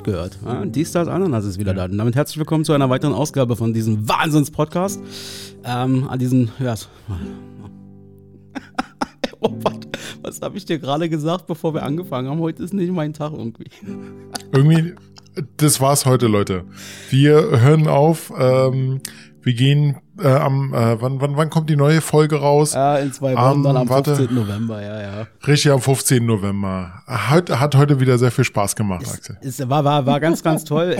nicht gehört. Ja, die Stars Ananas ist wieder da. Und damit herzlich willkommen zu einer weiteren Ausgabe von diesem Wahnsinns-Podcast. Ähm, an diesem, ja, oh, was, was habe ich dir gerade gesagt, bevor wir angefangen haben? Heute ist nicht mein Tag irgendwie. Irgendwie, das war's heute, Leute. Wir hören auf. Ähm, wir gehen äh, am, äh, wann, wann, wann kommt die neue Folge raus? Ja, in zwei Wochen, um, dann am warte, 15. November, ja, ja. Richtig, am 15. November. Hat, hat heute wieder sehr viel Spaß gemacht, es, Axel. Es war, war, war ganz, ganz toll.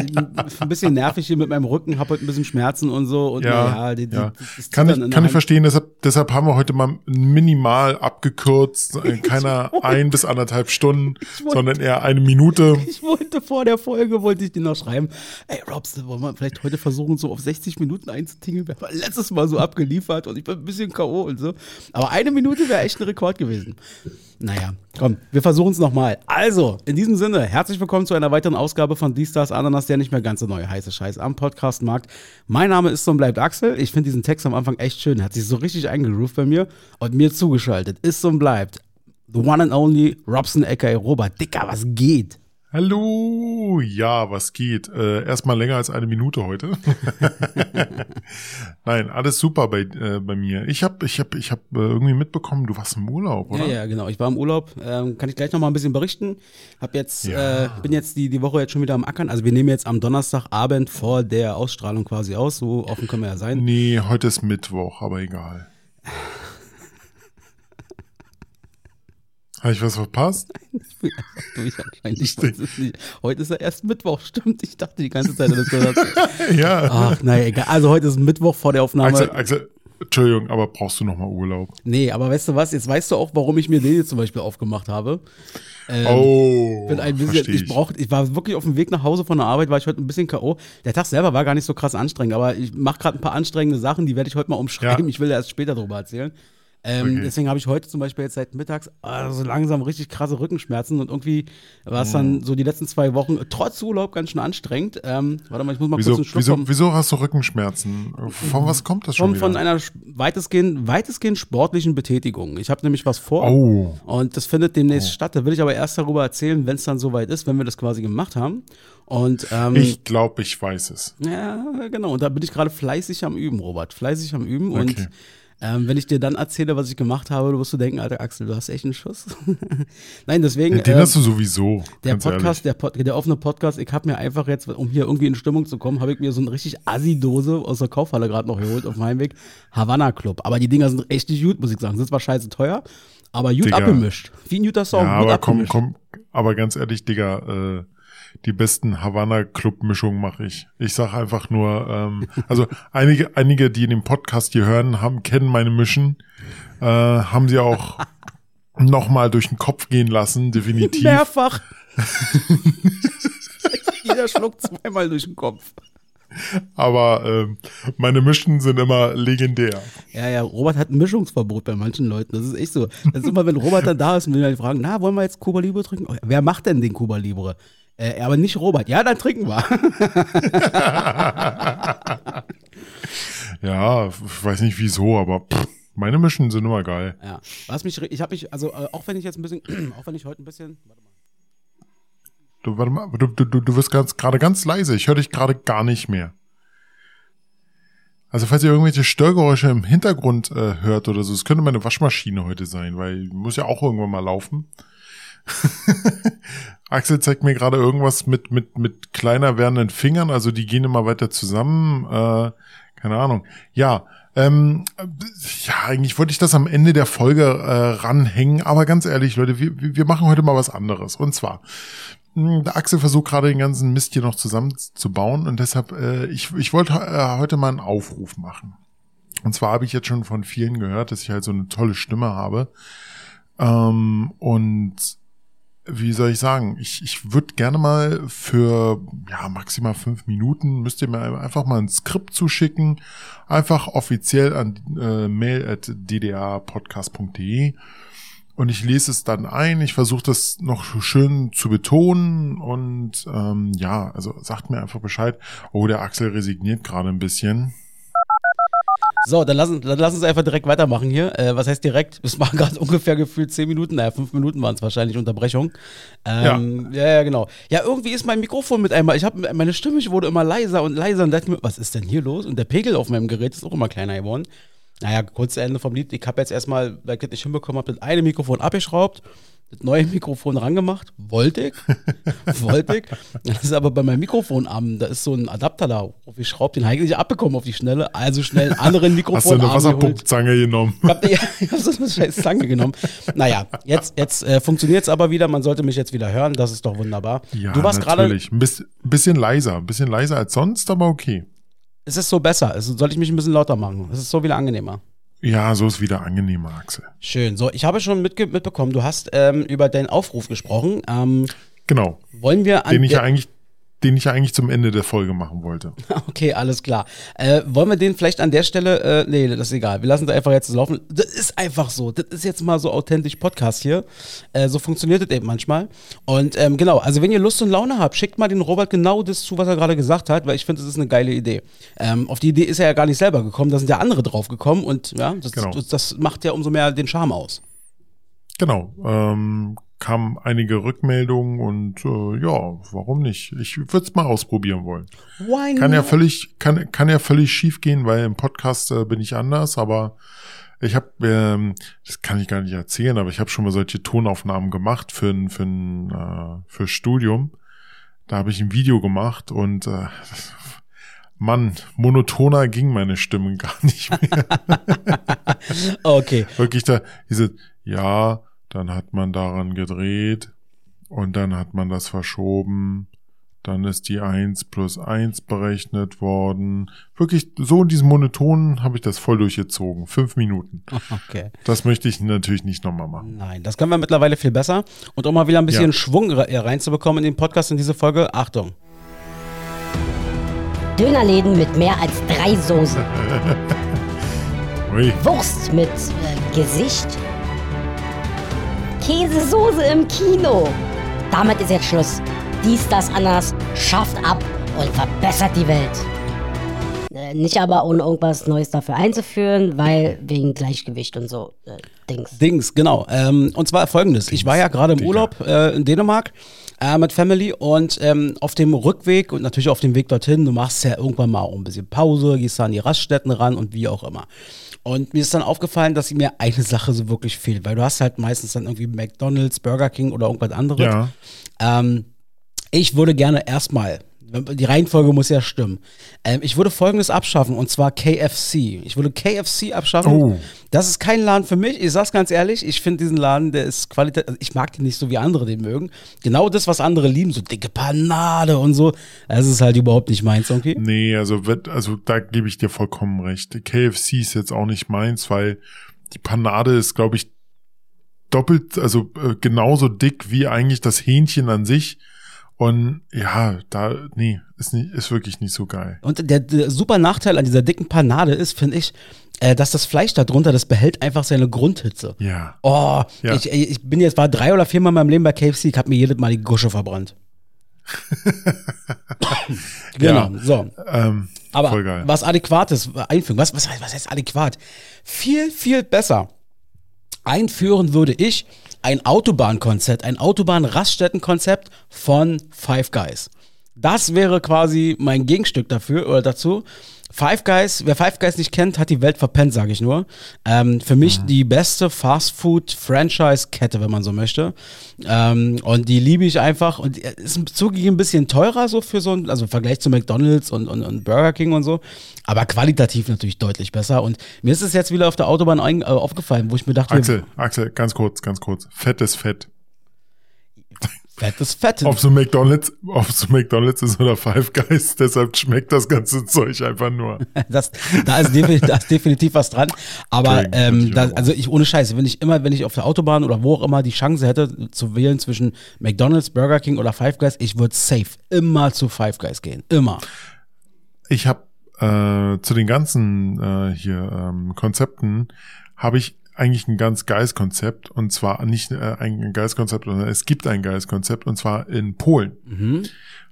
ein bisschen nervig hier mit meinem Rücken, hab heute ein bisschen Schmerzen und so. Und ja, ja, die, die, ja. kann ich, kann ich verstehen, deshalb, deshalb haben wir heute mal minimal abgekürzt. Keiner ein bis anderthalb Stunden, wollte, sondern eher eine Minute. Ich wollte vor der Folge, wollte ich dir noch schreiben, ey Robs, wollen wir vielleicht heute versuchen, so auf 60 Minuten einzutingeln? Letztes Mal so abgeliefert und ich bin ein bisschen K.O. und so. Aber eine Minute wäre echt ein Rekord gewesen. Naja, komm, wir versuchen es nochmal. Also, in diesem Sinne, herzlich willkommen zu einer weiteren Ausgabe von Die Stars Ananas, der nicht mehr ganz so neue heiße Scheiß am Podcastmarkt. Mein Name ist und bleibt Axel. Ich finde diesen Text am Anfang echt schön. Hat sich so richtig eingegroovt bei mir und mir zugeschaltet. Ist und bleibt. The one and only Robson aka Robert. Dicker, was geht? Hallo, ja, was geht? Äh, erstmal länger als eine Minute heute. Nein, alles super bei, äh, bei mir. Ich habe ich hab, ich hab, äh, irgendwie mitbekommen, du warst im Urlaub, oder? Ja, ja, genau. Ich war im Urlaub. Ähm, kann ich gleich noch mal ein bisschen berichten. Hab jetzt, ja. äh, bin jetzt die, die Woche jetzt schon wieder am Ackern. Also wir nehmen jetzt am Donnerstagabend vor der Ausstrahlung quasi aus. So offen können wir ja sein. Nee, heute ist Mittwoch, aber egal. Habe ich was verpasst? Anscheinend. Nicht. Heute ist ja erst Mittwoch, stimmt. Ich dachte die ganze Zeit, das gehört. ja. Ach, naja, egal. Also heute ist Mittwoch vor der Aufnahme. Axel, Axel, Entschuldigung, aber brauchst du nochmal Urlaub? Nee, aber weißt du was? Jetzt weißt du auch, warum ich mir den hier zum Beispiel aufgemacht habe. Ähm, oh, bin ein bisschen, ich, ich, brauch, ich war wirklich auf dem Weg nach Hause von der Arbeit, war ich heute ein bisschen K.O. Der Tag selber war gar nicht so krass anstrengend, aber ich mache gerade ein paar anstrengende Sachen, die werde ich heute mal umschreiben. Ja. Ich will erst später darüber erzählen. Ähm, okay. Deswegen habe ich heute zum Beispiel jetzt seit mittags also langsam richtig krasse Rückenschmerzen und irgendwie war es dann so die letzten zwei Wochen trotz Urlaub ganz schön anstrengend. Ähm, warte mal, ich muss mal wieso, kurz einen Schluck wieso, wieso hast du Rückenschmerzen? Von was kommt das schon? Von, von einer weitestgehend, weitestgehend sportlichen Betätigung. Ich habe nämlich was vor oh. und das findet demnächst oh. statt. Da will ich aber erst darüber erzählen, wenn es dann soweit ist, wenn wir das quasi gemacht haben. Und, ähm, ich glaube, ich weiß es. Ja, genau. Und da bin ich gerade fleißig am Üben, Robert. Fleißig am Üben. Okay. Und ähm, wenn ich dir dann erzähle, was ich gemacht habe, wirst du denken, alter Axel, du hast echt einen Schuss. Nein, deswegen. Den äh, hast du sowieso. Der Podcast, der, Pod, der, offene Podcast, ich habe mir einfach jetzt, um hier irgendwie in Stimmung zu kommen, habe ich mir so eine richtig Assi-Dose aus der Kaufhalle gerade noch geholt auf dem Heimweg. Havana Club. Aber die Dinger sind echt nicht gut, muss ich sagen. Sind zwar scheiße teuer, aber gut Digga. abgemischt. Wie ein guter Song. Ja, aber komm, komm, aber ganz ehrlich, Digga, äh, die besten Havanna Club Mischungen mache ich. Ich sage einfach nur, ähm, also einige, einige, die in dem Podcast hier hören, haben kennen meine Mischen, äh, haben sie auch noch mal durch den Kopf gehen lassen, definitiv. Mehrfach. Jeder schluckt zweimal durch den Kopf. Aber ähm, meine Mischen sind immer legendär. Ja, ja, Robert hat ein Mischungsverbot bei manchen Leuten. Das ist echt so. Das ist immer, wenn Robert dann da ist und wir dann fragen, na, wollen wir jetzt Cuba Libre trinken? Oh, wer macht denn den Cuba Libre? Äh, aber nicht Robert. Ja, dann trinken wir. ja, ich weiß nicht wieso, aber pff, meine Mischen sind immer geil. Ja, was mich, ich habe mich, also äh, auch wenn ich jetzt ein bisschen, auch wenn ich heute ein bisschen, warte mal. Du, warte mal, du, du, du wirst gerade ganz leise. Ich höre dich gerade gar nicht mehr. Also falls ihr irgendwelche Störgeräusche im Hintergrund äh, hört oder so, es könnte meine Waschmaschine heute sein, weil muss ja auch irgendwann mal laufen. Axel zeigt mir gerade irgendwas mit, mit, mit kleiner werdenden Fingern, also die gehen immer weiter zusammen. Äh, keine Ahnung. Ja, ähm, ja, eigentlich wollte ich das am Ende der Folge äh, ranhängen, aber ganz ehrlich, Leute, wir, wir machen heute mal was anderes. Und zwar, hm, der Axel versucht gerade den ganzen Mist hier noch zusammenzubauen und deshalb, äh, ich, ich wollte äh, heute mal einen Aufruf machen. Und zwar habe ich jetzt schon von vielen gehört, dass ich halt so eine tolle Stimme habe. Ähm, und wie soll ich sagen, ich, ich würde gerne mal für ja maximal fünf Minuten, müsst ihr mir einfach mal ein Skript zuschicken, einfach offiziell an äh, mail at ddapodcast.de und ich lese es dann ein, ich versuche das noch schön zu betonen und ähm, ja, also sagt mir einfach Bescheid, oh, der Axel resigniert gerade ein bisschen. So, dann lassen, dann lassen Sie einfach direkt weitermachen hier. Äh, was heißt direkt? Es waren gerade ungefähr gefühlt zehn Minuten, naja, fünf Minuten waren es wahrscheinlich Unterbrechung. Ähm, ja. ja, ja, genau. Ja, irgendwie ist mein Mikrofon mit einmal, ich habe meine Stimme wurde immer leiser und leiser und dachte mir, was ist denn hier los? Und der Pegel auf meinem Gerät ist auch immer kleiner geworden. Naja, kurz Ende vom Lied. Ich habe jetzt erstmal, weil ich das nicht hinbekommen habe, das eine Mikrofon abgeschraubt das neue Mikrofon rangemacht. Wollte ich. Wollte ich. Das ist aber bei meinem Mikrofonarm, da ist so ein Adapter da. Ich schraube den eigentlich abbekommen auf die Schnelle. Also schnell einen anderen Mikrofonarm. Hast du eine Wasserpumpzange genommen? Ich habe hab so eine scheiß Zange genommen. Naja, jetzt, jetzt äh, funktioniert es aber wieder. Man sollte mich jetzt wieder hören. Das ist doch wunderbar. Ja, du warst gerade. Ein bisschen leiser. Ein bisschen leiser als sonst, aber okay. Es ist so besser. Es sollte ich mich ein bisschen lauter machen. Es ist so wieder angenehmer. Ja, so ist wieder angenehmer, Axel. Schön. So, ich habe schon mitbekommen, du hast ähm, über deinen Aufruf gesprochen. Ähm, genau. Wollen wir an den ich ja eigentlich den ich ja eigentlich zum Ende der Folge machen wollte. Okay, alles klar. Äh, wollen wir den vielleicht an der Stelle, äh, nee, das ist egal. Wir lassen es einfach jetzt laufen. Das ist einfach so. Das ist jetzt mal so authentisch Podcast hier. Äh, so funktioniert es eben manchmal. Und ähm, genau, also wenn ihr Lust und Laune habt, schickt mal den Robert genau das zu, was er gerade gesagt hat, weil ich finde, das ist eine geile Idee. Ähm, auf die Idee ist er ja gar nicht selber gekommen, da sind ja andere drauf gekommen und ja, das, genau. das, das macht ja umso mehr den Charme aus. Genau. Ähm, kamen einige Rückmeldungen und äh, ja, warum nicht? Ich würde es mal ausprobieren wollen. Why kann not? ja völlig kann kann ja völlig schief gehen, weil im Podcast äh, bin ich anders, aber ich habe ähm, das kann ich gar nicht erzählen, aber ich habe schon mal solche Tonaufnahmen gemacht für ein für ein äh, für Studium. Da habe ich ein Video gemacht und äh, Mann, monotoner ging meine Stimme gar nicht mehr. okay. Wirklich da diese ja, dann hat man daran gedreht und dann hat man das verschoben. Dann ist die eins plus eins berechnet worden. Wirklich so in diesem Monoton habe ich das voll durchgezogen. Fünf Minuten. Okay. Das möchte ich natürlich nicht nochmal machen. Nein, das können wir mittlerweile viel besser. Und um mal wieder ein bisschen ja. Schwung reinzubekommen in den Podcast in diese Folge, Achtung. Dönerläden mit mehr als drei Soßen. Wurst mit äh, Gesicht Käsesoße im Kino. Damit ist jetzt Schluss. Dies, das, anders schafft ab und verbessert die Welt. Äh, nicht aber ohne irgendwas Neues dafür einzuführen, weil wegen Gleichgewicht und so äh, Dings. Dings, genau. Ähm, und zwar folgendes. Dings, ich war ja gerade im Urlaub äh, in Dänemark äh, mit Family und ähm, auf dem Rückweg und natürlich auf dem Weg dorthin, du machst ja irgendwann mal auch ein bisschen Pause, gehst da an die Raststätten ran und wie auch immer. Und mir ist dann aufgefallen, dass mir eine Sache so wirklich fehlt, weil du hast halt meistens dann irgendwie McDonalds, Burger King oder irgendwas anderes. Ja. Ähm, ich würde gerne erstmal die Reihenfolge muss ja stimmen. Ähm, ich würde folgendes abschaffen und zwar KFC. Ich würde KFC abschaffen. Oh. Das ist kein Laden für mich. Ich sag's ganz ehrlich, ich finde diesen Laden, der ist qualitativ. Also ich mag den nicht so wie andere den mögen. Genau das, was andere lieben, so dicke Panade und so. Das ist halt überhaupt nicht meins, okay? Nee, also, also da gebe ich dir vollkommen recht. KFC ist jetzt auch nicht meins, weil die Panade ist, glaube ich, doppelt, also äh, genauso dick wie eigentlich das Hähnchen an sich. Und ja, da, nee, ist, nicht, ist wirklich nicht so geil. Und der, der super Nachteil an dieser dicken Panade ist, finde ich, äh, dass das Fleisch da drunter, das behält einfach seine Grundhitze. Ja. Oh, ja. Ich, ich bin jetzt, war drei oder viermal in meinem Leben bei KFC, ich habe mir jedes Mal die Gusche verbrannt. genau, ja, so. Ähm, Aber was adäquates einfügen, was, was, was heißt adäquat? Viel, viel besser einführen würde ich ein Autobahnkonzept, ein Autobahn-Raststätten-Konzept von Five Guys. Das wäre quasi mein Gegenstück dafür oder dazu. Five Guys, wer Five Guys nicht kennt, hat die Welt verpennt, sage ich nur. Ähm, für mich mhm. die beste Fast-Food-Franchise-Kette, wenn man so möchte. Ähm, und die liebe ich einfach. Und ist zugegeben ein bisschen teurer so für so ein, also im Vergleich zu McDonalds und, und, und, Burger King und so. Aber qualitativ natürlich deutlich besser. Und mir ist es jetzt wieder auf der Autobahn ein, äh, aufgefallen, wo ich mir dachte. Axel, Axel, ganz kurz, ganz kurz. Fett ist Fett. Fett ist Fett. Ob so McDonalds, ob so McDonalds ist oder Five Guys, deshalb schmeckt das ganze Zeug einfach nur. das, da, ist definitiv, da ist definitiv was dran. Aber ähm, da, also ich ohne Scheiße, wenn ich immer, wenn ich auf der Autobahn oder wo auch immer die Chance hätte zu wählen zwischen McDonalds, Burger King oder Five Guys, ich würde safe immer zu Five Guys gehen. Immer. Ich habe äh, zu den ganzen äh, hier ähm, Konzepten habe ich eigentlich ein ganz geiles Konzept und zwar nicht äh, ein geiles Konzept, sondern es gibt ein geiles Konzept und zwar in Polen. Mhm.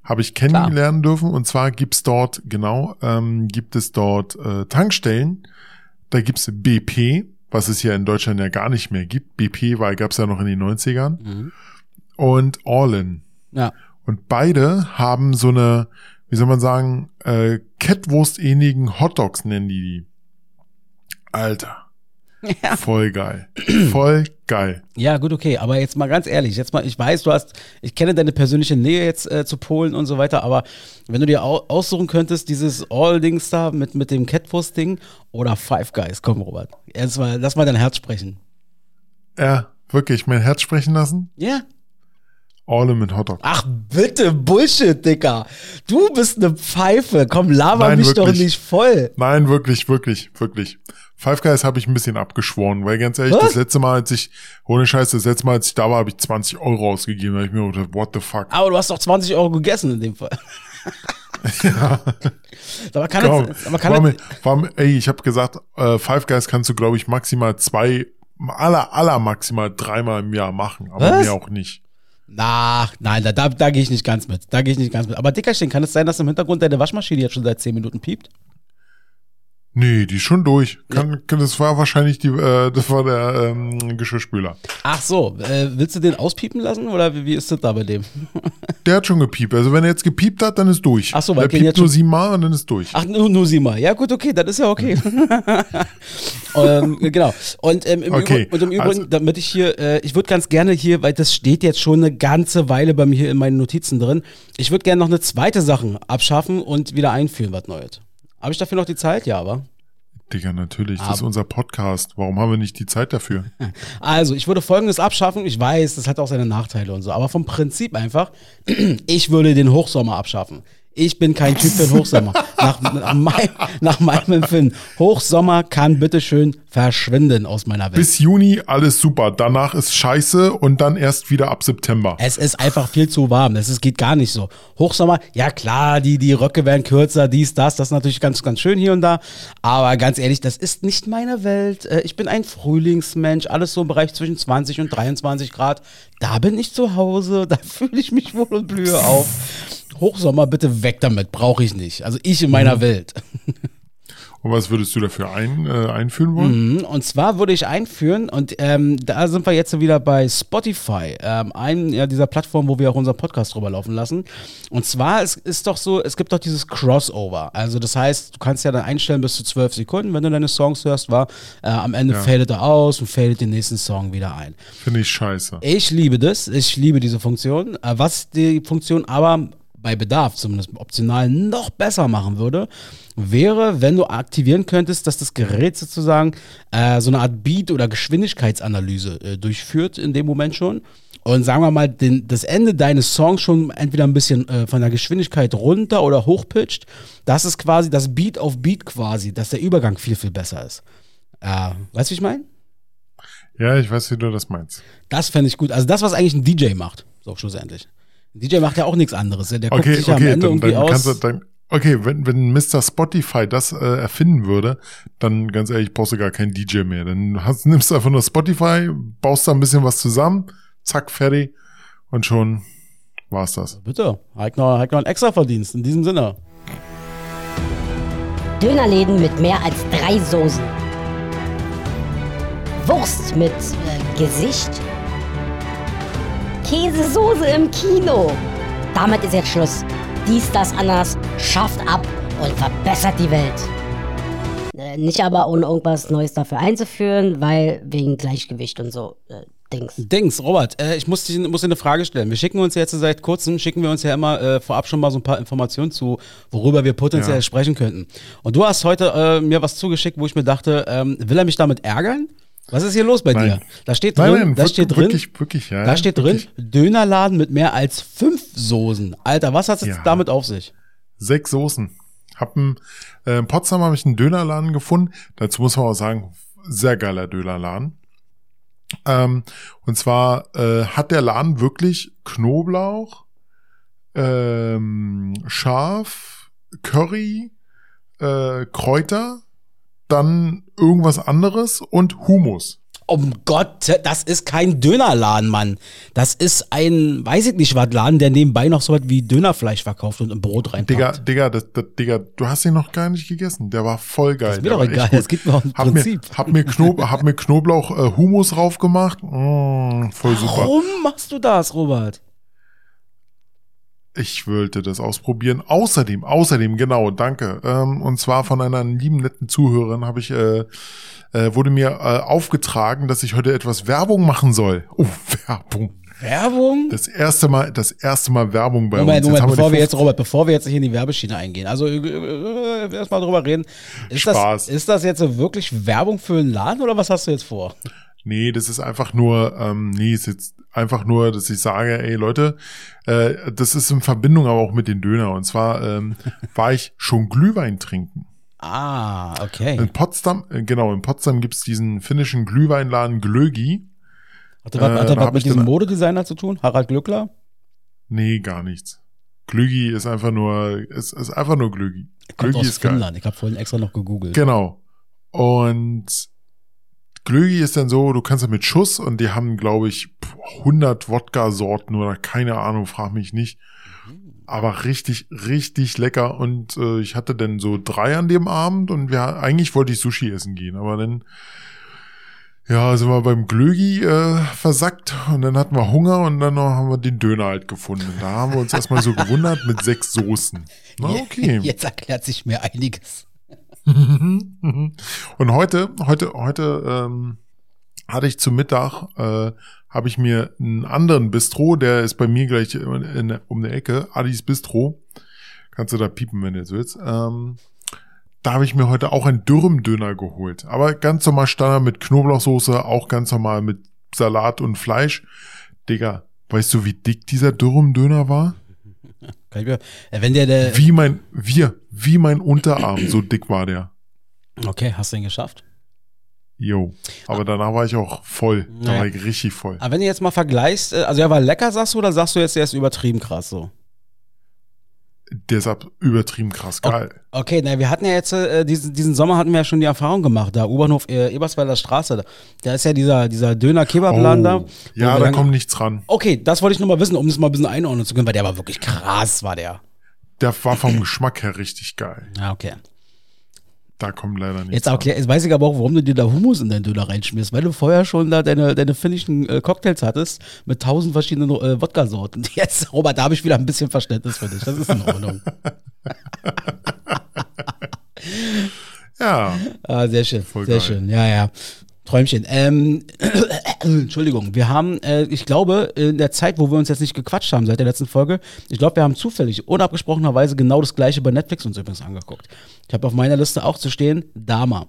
Habe ich kennenlernen Klar. dürfen und zwar gibt's dort, genau, ähm, gibt es dort äh, Tankstellen, Da gibt's BP, was es ja in Deutschland ja gar nicht mehr gibt. BP war, gab's ja noch in den 90ern. Mhm. Und All-In. Ja. Und beide haben so eine, wie soll man sagen, äh, Kettwurst-ähnlichen Hotdogs nennen die die. Alter. Ja. Voll geil. Voll geil. Ja, gut, okay. Aber jetzt mal ganz ehrlich, jetzt mal, ich weiß, du hast, ich kenne deine persönliche Nähe jetzt äh, zu Polen und so weiter, aber wenn du dir au aussuchen könntest, dieses All-Dings da mit, mit dem Catwurst-Ding oder Five Guys, komm, Robert. Erstmal, lass mal dein Herz sprechen. Ja, wirklich, mein Herz sprechen lassen. Ja? All in mit Hotdog. Ach, bitte, Bullshit, Dicker. Du bist eine Pfeife. Komm, laber Nein, mich doch wirklich. nicht voll. Nein, wirklich, wirklich, wirklich. Five Guys habe ich ein bisschen abgeschworen, weil ganz ehrlich, Was? das letzte Mal, als ich, ohne Scheiß, das letzte Mal, als ich da war, habe ich 20 Euro ausgegeben. Da hab ich mir gedacht, what the fuck? Aber du hast doch 20 Euro gegessen in dem Fall. Ja. Aber kann Komm, jetzt, aber kann war mir, jetzt, war mir, ey, ich habe gesagt, äh, Five Guys kannst du, glaube ich, maximal zwei, aller, aller maximal dreimal im Jahr machen, aber Was? mehr auch nicht. na, nein, da, da, da gehe ich nicht ganz mit. Da gehe ich nicht ganz mit. Aber Dickerchen, kann es sein, dass im Hintergrund deine Waschmaschine jetzt schon seit 10 Minuten piept? Nee, die ist schon durch. Kann, kann, das war wahrscheinlich die, äh, das war der ähm, Geschirrspüler. Ach so, äh, willst du den auspiepen lassen oder wie, wie ist das da bei dem? Der hat schon gepiept. Also wenn er jetzt gepiept hat, dann ist durch. Ach so, weil der piept jetzt nur siebenmal und dann ist durch. Ach, nur, nur sie mal. Ja, gut, okay, das ist ja okay. ähm, genau. Und ähm, im, Okay, Übrigen, und im Übrigen, also- damit ich hier, äh, ich würde ganz gerne hier, weil das steht jetzt schon eine ganze Weile bei mir hier in meinen Notizen drin, ich würde gerne noch eine zweite Sache abschaffen und wieder einführen, was Neues. Habe ich dafür noch die Zeit? Ja, aber. Digga, natürlich. Das Aber- ist unser Podcast. Warum haben wir nicht die Zeit dafür? Also, ich würde folgendes abschaffen. Ich weiß, das hat auch seine Nachteile und so, aber vom Prinzip einfach, ich würde den Hochsommer abschaffen. Ich bin kein Typ für den Hochsommer. nach, nach, mein, nach meinem Empfinden. Hochsommer kann bitteschön verschwinden aus meiner Welt. Bis Juni alles super. Danach ist scheiße und dann erst wieder ab September. Es ist einfach viel zu warm. Das ist, geht gar nicht so. Hochsommer, ja klar, die, die Röcke werden kürzer, dies, das, das ist natürlich ganz, ganz schön hier und da. Aber ganz ehrlich, das ist nicht meine Welt. Äh, Ich bin ein Frühlingsmensch, alles so im Bereich zwischen 20 und 23 Grad. Da bin ich zu Hause, da fühle ich mich wohl und blühe auf. Hochsommer, bitte weg damit, brauche ich nicht. Also ich in meiner Welt. Und was würdest du dafür ein, äh, einführen wollen? Mhm, Und zwar würde ich einführen, und ähm, da sind wir jetzt wieder bei Spotify, ähm, einem ja, dieser Plattform, wo wir auch unseren Podcast drüber laufen lassen. Und zwar, es ist doch so, es gibt doch dieses Crossover. Also das heißt, du kannst ja dann einstellen bis zu zwölf Sekunden, wenn du deine Songs hörst, war äh, am Ende Ja. fadet er aus und fadet den nächsten Song wieder ein. Finde ich scheiße. Ich liebe das, ich liebe diese Funktion. Äh, Was die Funktion aber bei Bedarf zumindest optional noch besser machen würde, wäre, wenn du aktivieren könntest, dass das Gerät sozusagen äh, so eine Art Beat- oder Geschwindigkeitsanalyse äh, durchführt in dem Moment schon. Und sagen wir mal, den, das Ende deines Songs schon entweder ein bisschen äh, von der Geschwindigkeit runter oder hochpitcht. Das ist quasi das Beat auf Beat quasi, dass der Übergang viel, viel besser ist. Äh, weißt du, wie ich meine? Ja, ich weiß, wie du das meinst. Das fände ich gut. Also das, was eigentlich ein DJ macht, so schlussendlich. DJ macht ja auch nichts anderes. Der guckt Okay, sich ja am okay, Ende dann, irgendwie dann aus. du dann, okay, wenn, wenn Mr. Spotify das äh, erfinden würde, dann ganz ehrlich, brauchst du gar keinen DJ mehr. Dann hast, nimmst du einfach nur Spotify, baust da ein bisschen was zusammen, zack, fertig und schon war's das. Bitte, hat noch, einen extra Verdienst. In diesem Sinne. Dönerläden mit mehr als drei Soßen. Wurst mit äh, Gesicht. Käsesoße im Kino. Damit ist jetzt Schluss. Dies, das, anders schafft ab und verbessert die Welt. Äh, nicht aber ohne irgendwas Neues dafür einzuführen, weil wegen Gleichgewicht und so äh, Dings. Dings, Robert, äh, ich muss, dir- muss dir eine Frage stellen. Wir schicken uns jetzt seit kurzem, schicken wir uns ja immer äh, vorab schon mal so ein paar Informationen zu, worüber wir potenziell Ja. sprechen könnten. Und du hast heute äh, mir was zugeschickt, wo ich mir dachte, ähm, will er mich damit ärgern? Was ist hier los bei Nein. dir? Da steht Nein, drin, nein, da wirklich, steht drin, wirklich, wirklich, ja. da steht wirklich. drin, Dönerladen mit mehr als fünf Soßen. Alter, was hat es Ja. damit auf sich? Sechs Soßen. Hab ein, äh, in Potsdam habe ich einen Dönerladen gefunden. Dazu muss man auch sagen, sehr geiler Dönerladen. Ähm, und zwar äh, hat der Laden wirklich Knoblauch, ähm, Schaf, Curry, äh, Kräuter, dann irgendwas anderes und Hummus. Um Gott, das ist kein Dönerladen, Mann. Das ist ein, weiß ich nicht was, Laden, der nebenbei noch so was wie Dönerfleisch verkauft und im Brot reinpackt. Digga, Digga, das, das, Digga, du hast ihn noch gar nicht gegessen. Der war voll geil. Das ist mir doch egal, es mir auch ums hab Prinzip. Mir, hab mir, Knob, hab mir Knoblauch äh, Humus drauf gemacht. Mm, voll super. Warum machst du das, Robert? Ich wollte das ausprobieren. Außerdem, außerdem, genau, danke. Ähm, und zwar von einer lieben netten Zuhörerin habe ich, äh, äh, wurde mir äh, aufgetragen, dass ich heute etwas Werbung machen soll. Oh, Werbung. Werbung? Das erste Mal, das erste Mal Werbung bei Moment, uns. Jetzt Moment, haben bevor die wir jetzt, 50 Robert, bevor wir jetzt nicht in die Werbeschiene eingehen, also äh, äh, erstmal drüber reden. Ist Spaß. Das, ist das jetzt wirklich Werbung für einen Laden oder was hast du jetzt vor? Nee, das ist einfach nur, ähm, nee, ist jetzt einfach nur, dass ich sage, ey Leute, äh, das ist in Verbindung aber auch mit den Döner. Und zwar ähm, war ich schon Glühwein trinken. Ah, okay. In Potsdam, äh, genau, in Potsdam gibt's diesen finnischen Glühweinladen Glögi. Hat das, was- äh, hat das da was mit diesem Modedesigner zu tun? Harald Glückler? Nee, gar nichts. Glögi ist einfach nur, ist, ist einfach nur Glögi. Glögi ist geil. Finnland. Ich habe vorhin extra noch gegoogelt. Genau. Und Glögi ist dann so, du kannst ja mit Schuss und die haben, glaube ich, 100 Wodka-Sorten oder keine Ahnung, frag mich nicht. Aber richtig, richtig lecker. Und äh, ich hatte dann so drei an dem Abend und wir, eigentlich wollte ich Sushi essen gehen, aber dann, ja, sind wir beim Glögi äh, versackt und dann hatten wir Hunger und dann noch haben wir den Döner halt gefunden. Da haben wir uns erstmal so gewundert mit sechs Soßen. Na, okay. Jetzt erklärt sich mir einiges. Und heute, heute, heute ähm, hatte ich zu Mittag, äh, habe ich mir einen anderen Bistro, der ist bei mir gleich in, in, um die Ecke, Adis Bistro. Kannst du da piepen, wenn du jetzt willst. Ähm, da habe ich mir heute auch einen Dürrem-Döner geholt. Aber ganz normal Standard mit Knoblauchsoße, auch ganz normal mit Salat und Fleisch. Digga, weißt du, wie dick dieser Dürrem-Döner war? Kann ich mir, äh, wenn der, der Wie mein, wir, wie mein Unterarm, so dick war der. okay, hast du ihn geschafft? Jo. Aber danach war ich auch voll. Da Naja. war ich richtig voll. Aber wenn du jetzt mal vergleichst, äh, also er war lecker, sagst du, oder sagst du jetzt, der ist übertrieben krass so? Ab übertrieben krass geil. Okay, na, wir hatten ja jetzt, äh, diesen, diesen Sommer hatten wir ja schon die Erfahrung gemacht, da U-Bahnhof äh, Eberswalder Straße, da, da ist ja dieser, dieser Döner-Kebab-Laden da. Oh. ja, wir da kommt nichts ran. Okay, das wollte ich nur mal wissen, um das mal ein bisschen einordnen zu können, weil der war wirklich krass, war der. Der war vom Geschmack her richtig geil. Ja, okay. Da kommt leider nichts Jetzt, erklär, jetzt weiß ich aber auch, warum du dir da Hummus in deinen Döner reinschmierst, weil du vorher schon da deine, deine finnischen äh, Cocktails hattest mit tausend verschiedenen äh, Wodka-Sorten. Jetzt, Robert, da habe ich wieder ein bisschen Verständnis für dich. Das ist in Ordnung. Ja, Ah, sehr schön, Voll sehr geil. schön. Ja, ja. Träumchen. Ähm, Entschuldigung, wir haben, äh, ich glaube, in der Zeit, wo wir uns jetzt nicht gequatscht haben seit der letzten Folge, ich glaube, wir haben zufällig, unabgesprochenerweise genau das gleiche bei Netflix uns übrigens angeguckt. Ich habe auf meiner Liste auch zu stehen, Dama.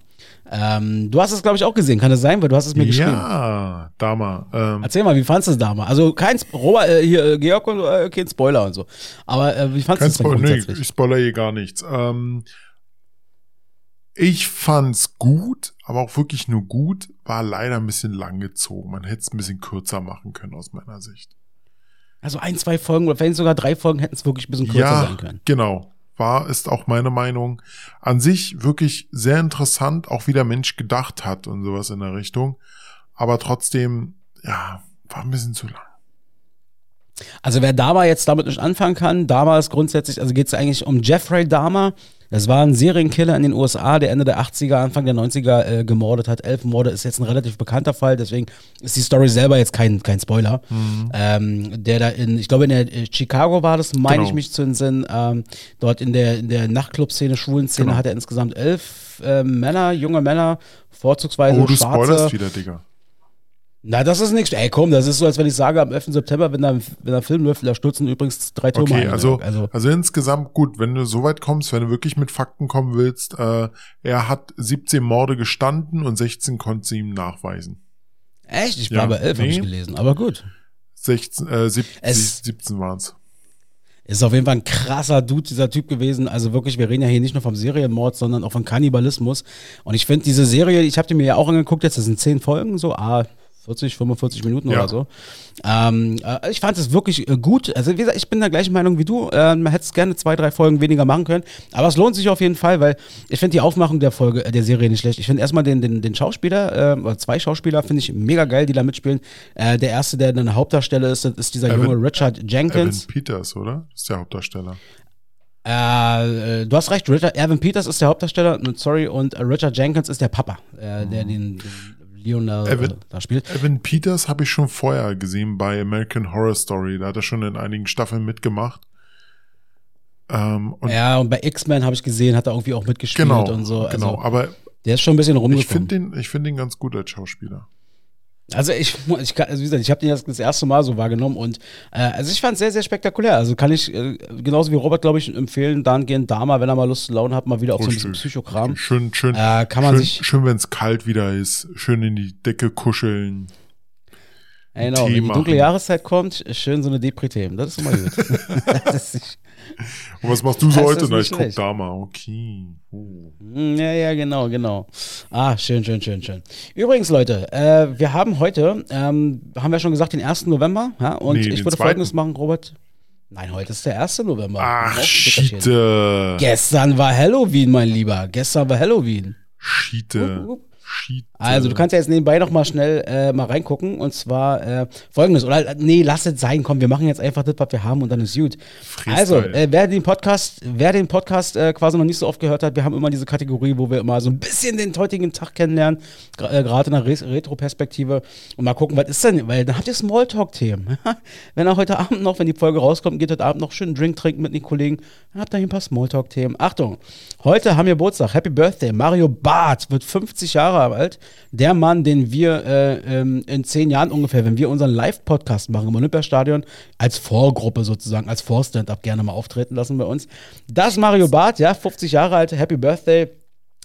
Ähm, du hast es, glaube ich, auch gesehen, kann das sein, weil du hast es mir geschrieben. ja, da mal. Ähm, Erzähl mal, wie fandest du es Dama? Also kein, Robert, äh, hier, äh, Georg und äh, kein Spoiler und so. Aber äh, wie fandest du es Spoiler, nee, ich spoiler hier gar nichts. Ähm, ich fand's gut, aber auch wirklich nur gut, war leider ein bisschen lang gezogen. Man hätte es ein bisschen kürzer machen können aus meiner Sicht. also ein, zwei Folgen oder vielleicht sogar drei Folgen hätten es wirklich ein bisschen kürzer ja, sein können. genau. War, ist auch meine Meinung. An sich wirklich sehr interessant, auch wie der Mensch gedacht hat und sowas in der Richtung. Aber trotzdem, ja, war ein bisschen zu lang. Also wer Dahmer jetzt damit nicht anfangen kann, Dahmer ist grundsätzlich, also geht es eigentlich um Jeffrey Dahmer. Das war ein Serienkiller in den USA, der Ende der 80er, Anfang der 90er äh, gemordet hat. Elf Morde ist jetzt ein relativ bekannter Fall, deswegen ist die Story selber jetzt kein, kein Spoiler. Ähm, der da in, ich glaube in der äh, Chicago war das, meine Genau. ich mich zu entsinnen, ähm, dort in der, in der Nachtclub-Szene, Schwulen-Szene Genau. hat er insgesamt elf äh, Männer, junge Männer, vorzugsweise Oh, du schwarze. spoilerst wieder, Digga. Na, das ist nichts. Ey, komm, das ist so, als wenn ich sage, am 11. September, wenn da, wenn da Film läuft, da stürzen übrigens drei Türme Okay, ein. also, also also insgesamt gut, wenn du so weit kommst, wenn du wirklich mit Fakten kommen willst, äh, er hat 17 Morde gestanden und 16 konnte sie ihm nachweisen. echt? Ich Ja, bei 11, hab nee. ich gelesen. Aber gut. 16, äh, sieb, Es- 17 waren's. Ist auf jeden Fall ein krasser Dude, dieser Typ gewesen. Also wirklich, wir reden ja hier nicht nur vom Serienmord, sondern auch von Kannibalismus. Und ich finde diese Serie, ich habe die mir ja auch angeguckt, jetzt das sind zehn Folgen, so, ah, 40, 45 Minuten Ja. oder so. Ähm, äh, ich fand es wirklich äh, gut. Also wie gesagt, ich bin der gleichen Meinung wie du. Äh, man hätte es gerne zwei, drei Folgen weniger machen können. Aber es lohnt sich auf jeden Fall, weil ich finde die Aufmachung der Folge, äh, der Serie nicht schlecht. Ich finde erstmal den, den, den Schauspieler, äh, oder zwei Schauspieler finde ich mega geil, die da mitspielen. Äh, der erste, der eine Hauptdarsteller ist, ist dieser Evan- junge Richard Evan Jenkins. Peters, oder? Das ist der Hauptdarsteller. Äh, äh, du hast recht, Richard, Evan Peters ist der Hauptdarsteller, sorry, und Richard Jenkins ist der Papa, äh, der den, den Lionel äh, Evan- da spielt. Evan Peters habe ich schon vorher gesehen bei American Horror Story. Da hat er schon in einigen Staffeln mitgemacht. Ähm, und Ja, und bei X-Men habe ich gesehen, hat er irgendwie auch mitgespielt genau, und so. Also, genau. Aber Der ist schon ein bisschen ich rumgekommen. finde den, ich finde den ganz gut als Schauspieler. Also ich, ich kann, also wie gesagt, ich habe den jetzt das erste Mal so wahrgenommen und äh, also ich fand es sehr, sehr spektakulär. Also kann ich äh, genauso wie Robert, glaube ich, empfehlen, dahingehend da mal, wenn er mal Lust und Laune hat, mal wieder auf so ein. Psychokram. Schön, schön, Äh, kann man schön, sich- schön, wenn es kalt wieder ist, schön in die Decke kuscheln. Ey, Genau, Tee wenn die dunkle machen. Jahreszeit kommt, schön so eine Depri-Themen. Das ist immer gut. das ist, Und was machst du so heute? Na, ich guck schlecht. da mal. Okay. Oh. Ja, ja, genau, genau. Ah, schön, schön, schön, schön. Übrigens, Leute, äh, wir haben heute, ähm, haben wir schon gesagt, den 1. November. Ja? Und Nee, ich würde zweiten. folgendes machen, Robert. Nein, heute ist der 1. November. Ach. Schiete. Gestern war Halloween, mein Lieber. Gestern war Halloween. Schiete. Wupp, wupp. Schiete. Also, du kannst ja jetzt nebenbei noch mal schnell äh, mal reingucken. Und zwar äh, folgendes. Oder äh, nee, lass es sein. Komm, wir machen jetzt einfach das, was wir haben und dann ist gut. Freestyle. Also, äh, wer den Podcast, wer den Podcast äh, quasi noch nicht so oft gehört hat, wir haben immer diese Kategorie, wo wir immer so ein bisschen den heutigen Tag kennenlernen, äh, gerade in der Re Retro-Perspektive und mal gucken, was ist denn, weil dann habt ihr Smalltalk-Themen. wenn er heute Abend noch, wenn die Folge rauskommt, geht heute Abend noch schön einen Drink trinken mit den Kollegen, dann habt ihr hier ein paar Smalltalk-Themen. Achtung, heute haben wir Geburtstag, Happy Birthday, Mario Barth wird 50 Jahre alt. Der Mann, den wir äh, ähm, in zehn Jahren ungefähr, wenn wir unseren Live-Podcast machen im Olympiastadion, als Vorgruppe sozusagen, als Vorstand-Up gerne mal auftreten lassen bei uns. Das Mario Barth, ja, 50 Jahre alt, Happy Birthday.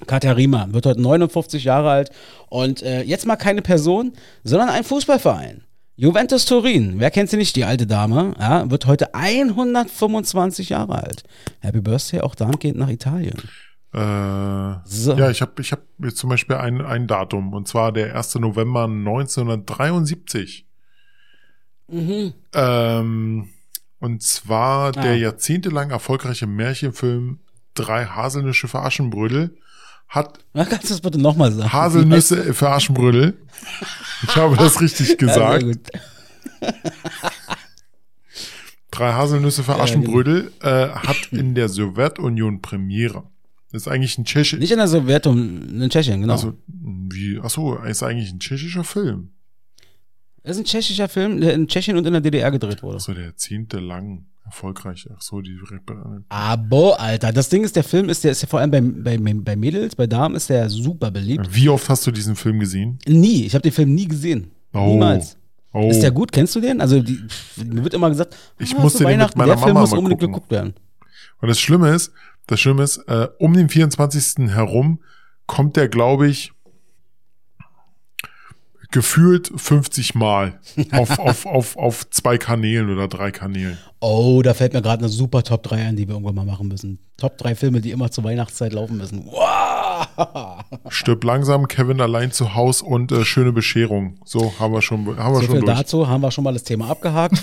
Katharina wird heute 59 Jahre alt und äh, jetzt mal keine Person, sondern ein Fußballverein. Juventus Turin, wer kennt sie nicht, die alte Dame, ja, wird heute 125 Jahre alt. Happy Birthday auch dahingehend nach Italien. Äh, So. Ja, ich habe ich hab jetzt zum Beispiel ein, ein Datum, und zwar der 1. November 1973. Ähm, und zwar der Ah. jahrzehntelang erfolgreiche Märchenfilm Drei Haselnüsse für Aschenbrödel hat Na, kannst du das bitte nochmal sagen? Haselnüsse für Aschenbrödel. Ich habe das richtig Ja, gesagt. gut. Drei Haselnüsse für Ja, Aschenbrödel äh, hat in der Sowjetunion Premiere. Das ist eigentlich ein Tschechi Nicht in der Sowjetunion, in Tschechien, genau. Also, wie, ach so, ist eigentlich ein tschechischer Film. das ist ein tschechischer Film, der in Tschechien und in der DDR gedreht wurde. Ach so, der jahrzehntelang erfolgreich. Ach so, die Abo, Alter. Das Ding ist, der Film ist, der ist ja vor allem bei, bei, bei Mädels, bei Damen ist der super beliebt. Wie oft hast du diesen Film gesehen? Nie. Ich habe den Film nie gesehen. Oh. Niemals. Oh, Ist der gut? Kennst du den? Also, die, mir wird immer gesagt, Ich ah, musste den mit meiner der Film Mama muss unbedingt gucken. geguckt werden. Und das Schlimme ist, das Schlimme ist, äh, um den 24. herum kommt der, glaube ich, gefühlt 50 Mal auf, auf, auf, auf zwei Kanälen oder drei Kanälen. Oh, da fällt mir gerade eine super Top 3 ein, die wir irgendwann mal machen müssen. Top 3 Filme, die immer zur Weihnachtszeit laufen müssen. Wow! Stirb langsam, Kevin allein zu Haus und äh, schöne Bescherung. So haben wir schon, haben wir So schon viel durch. dazu, haben wir schon mal das Thema abgehakt.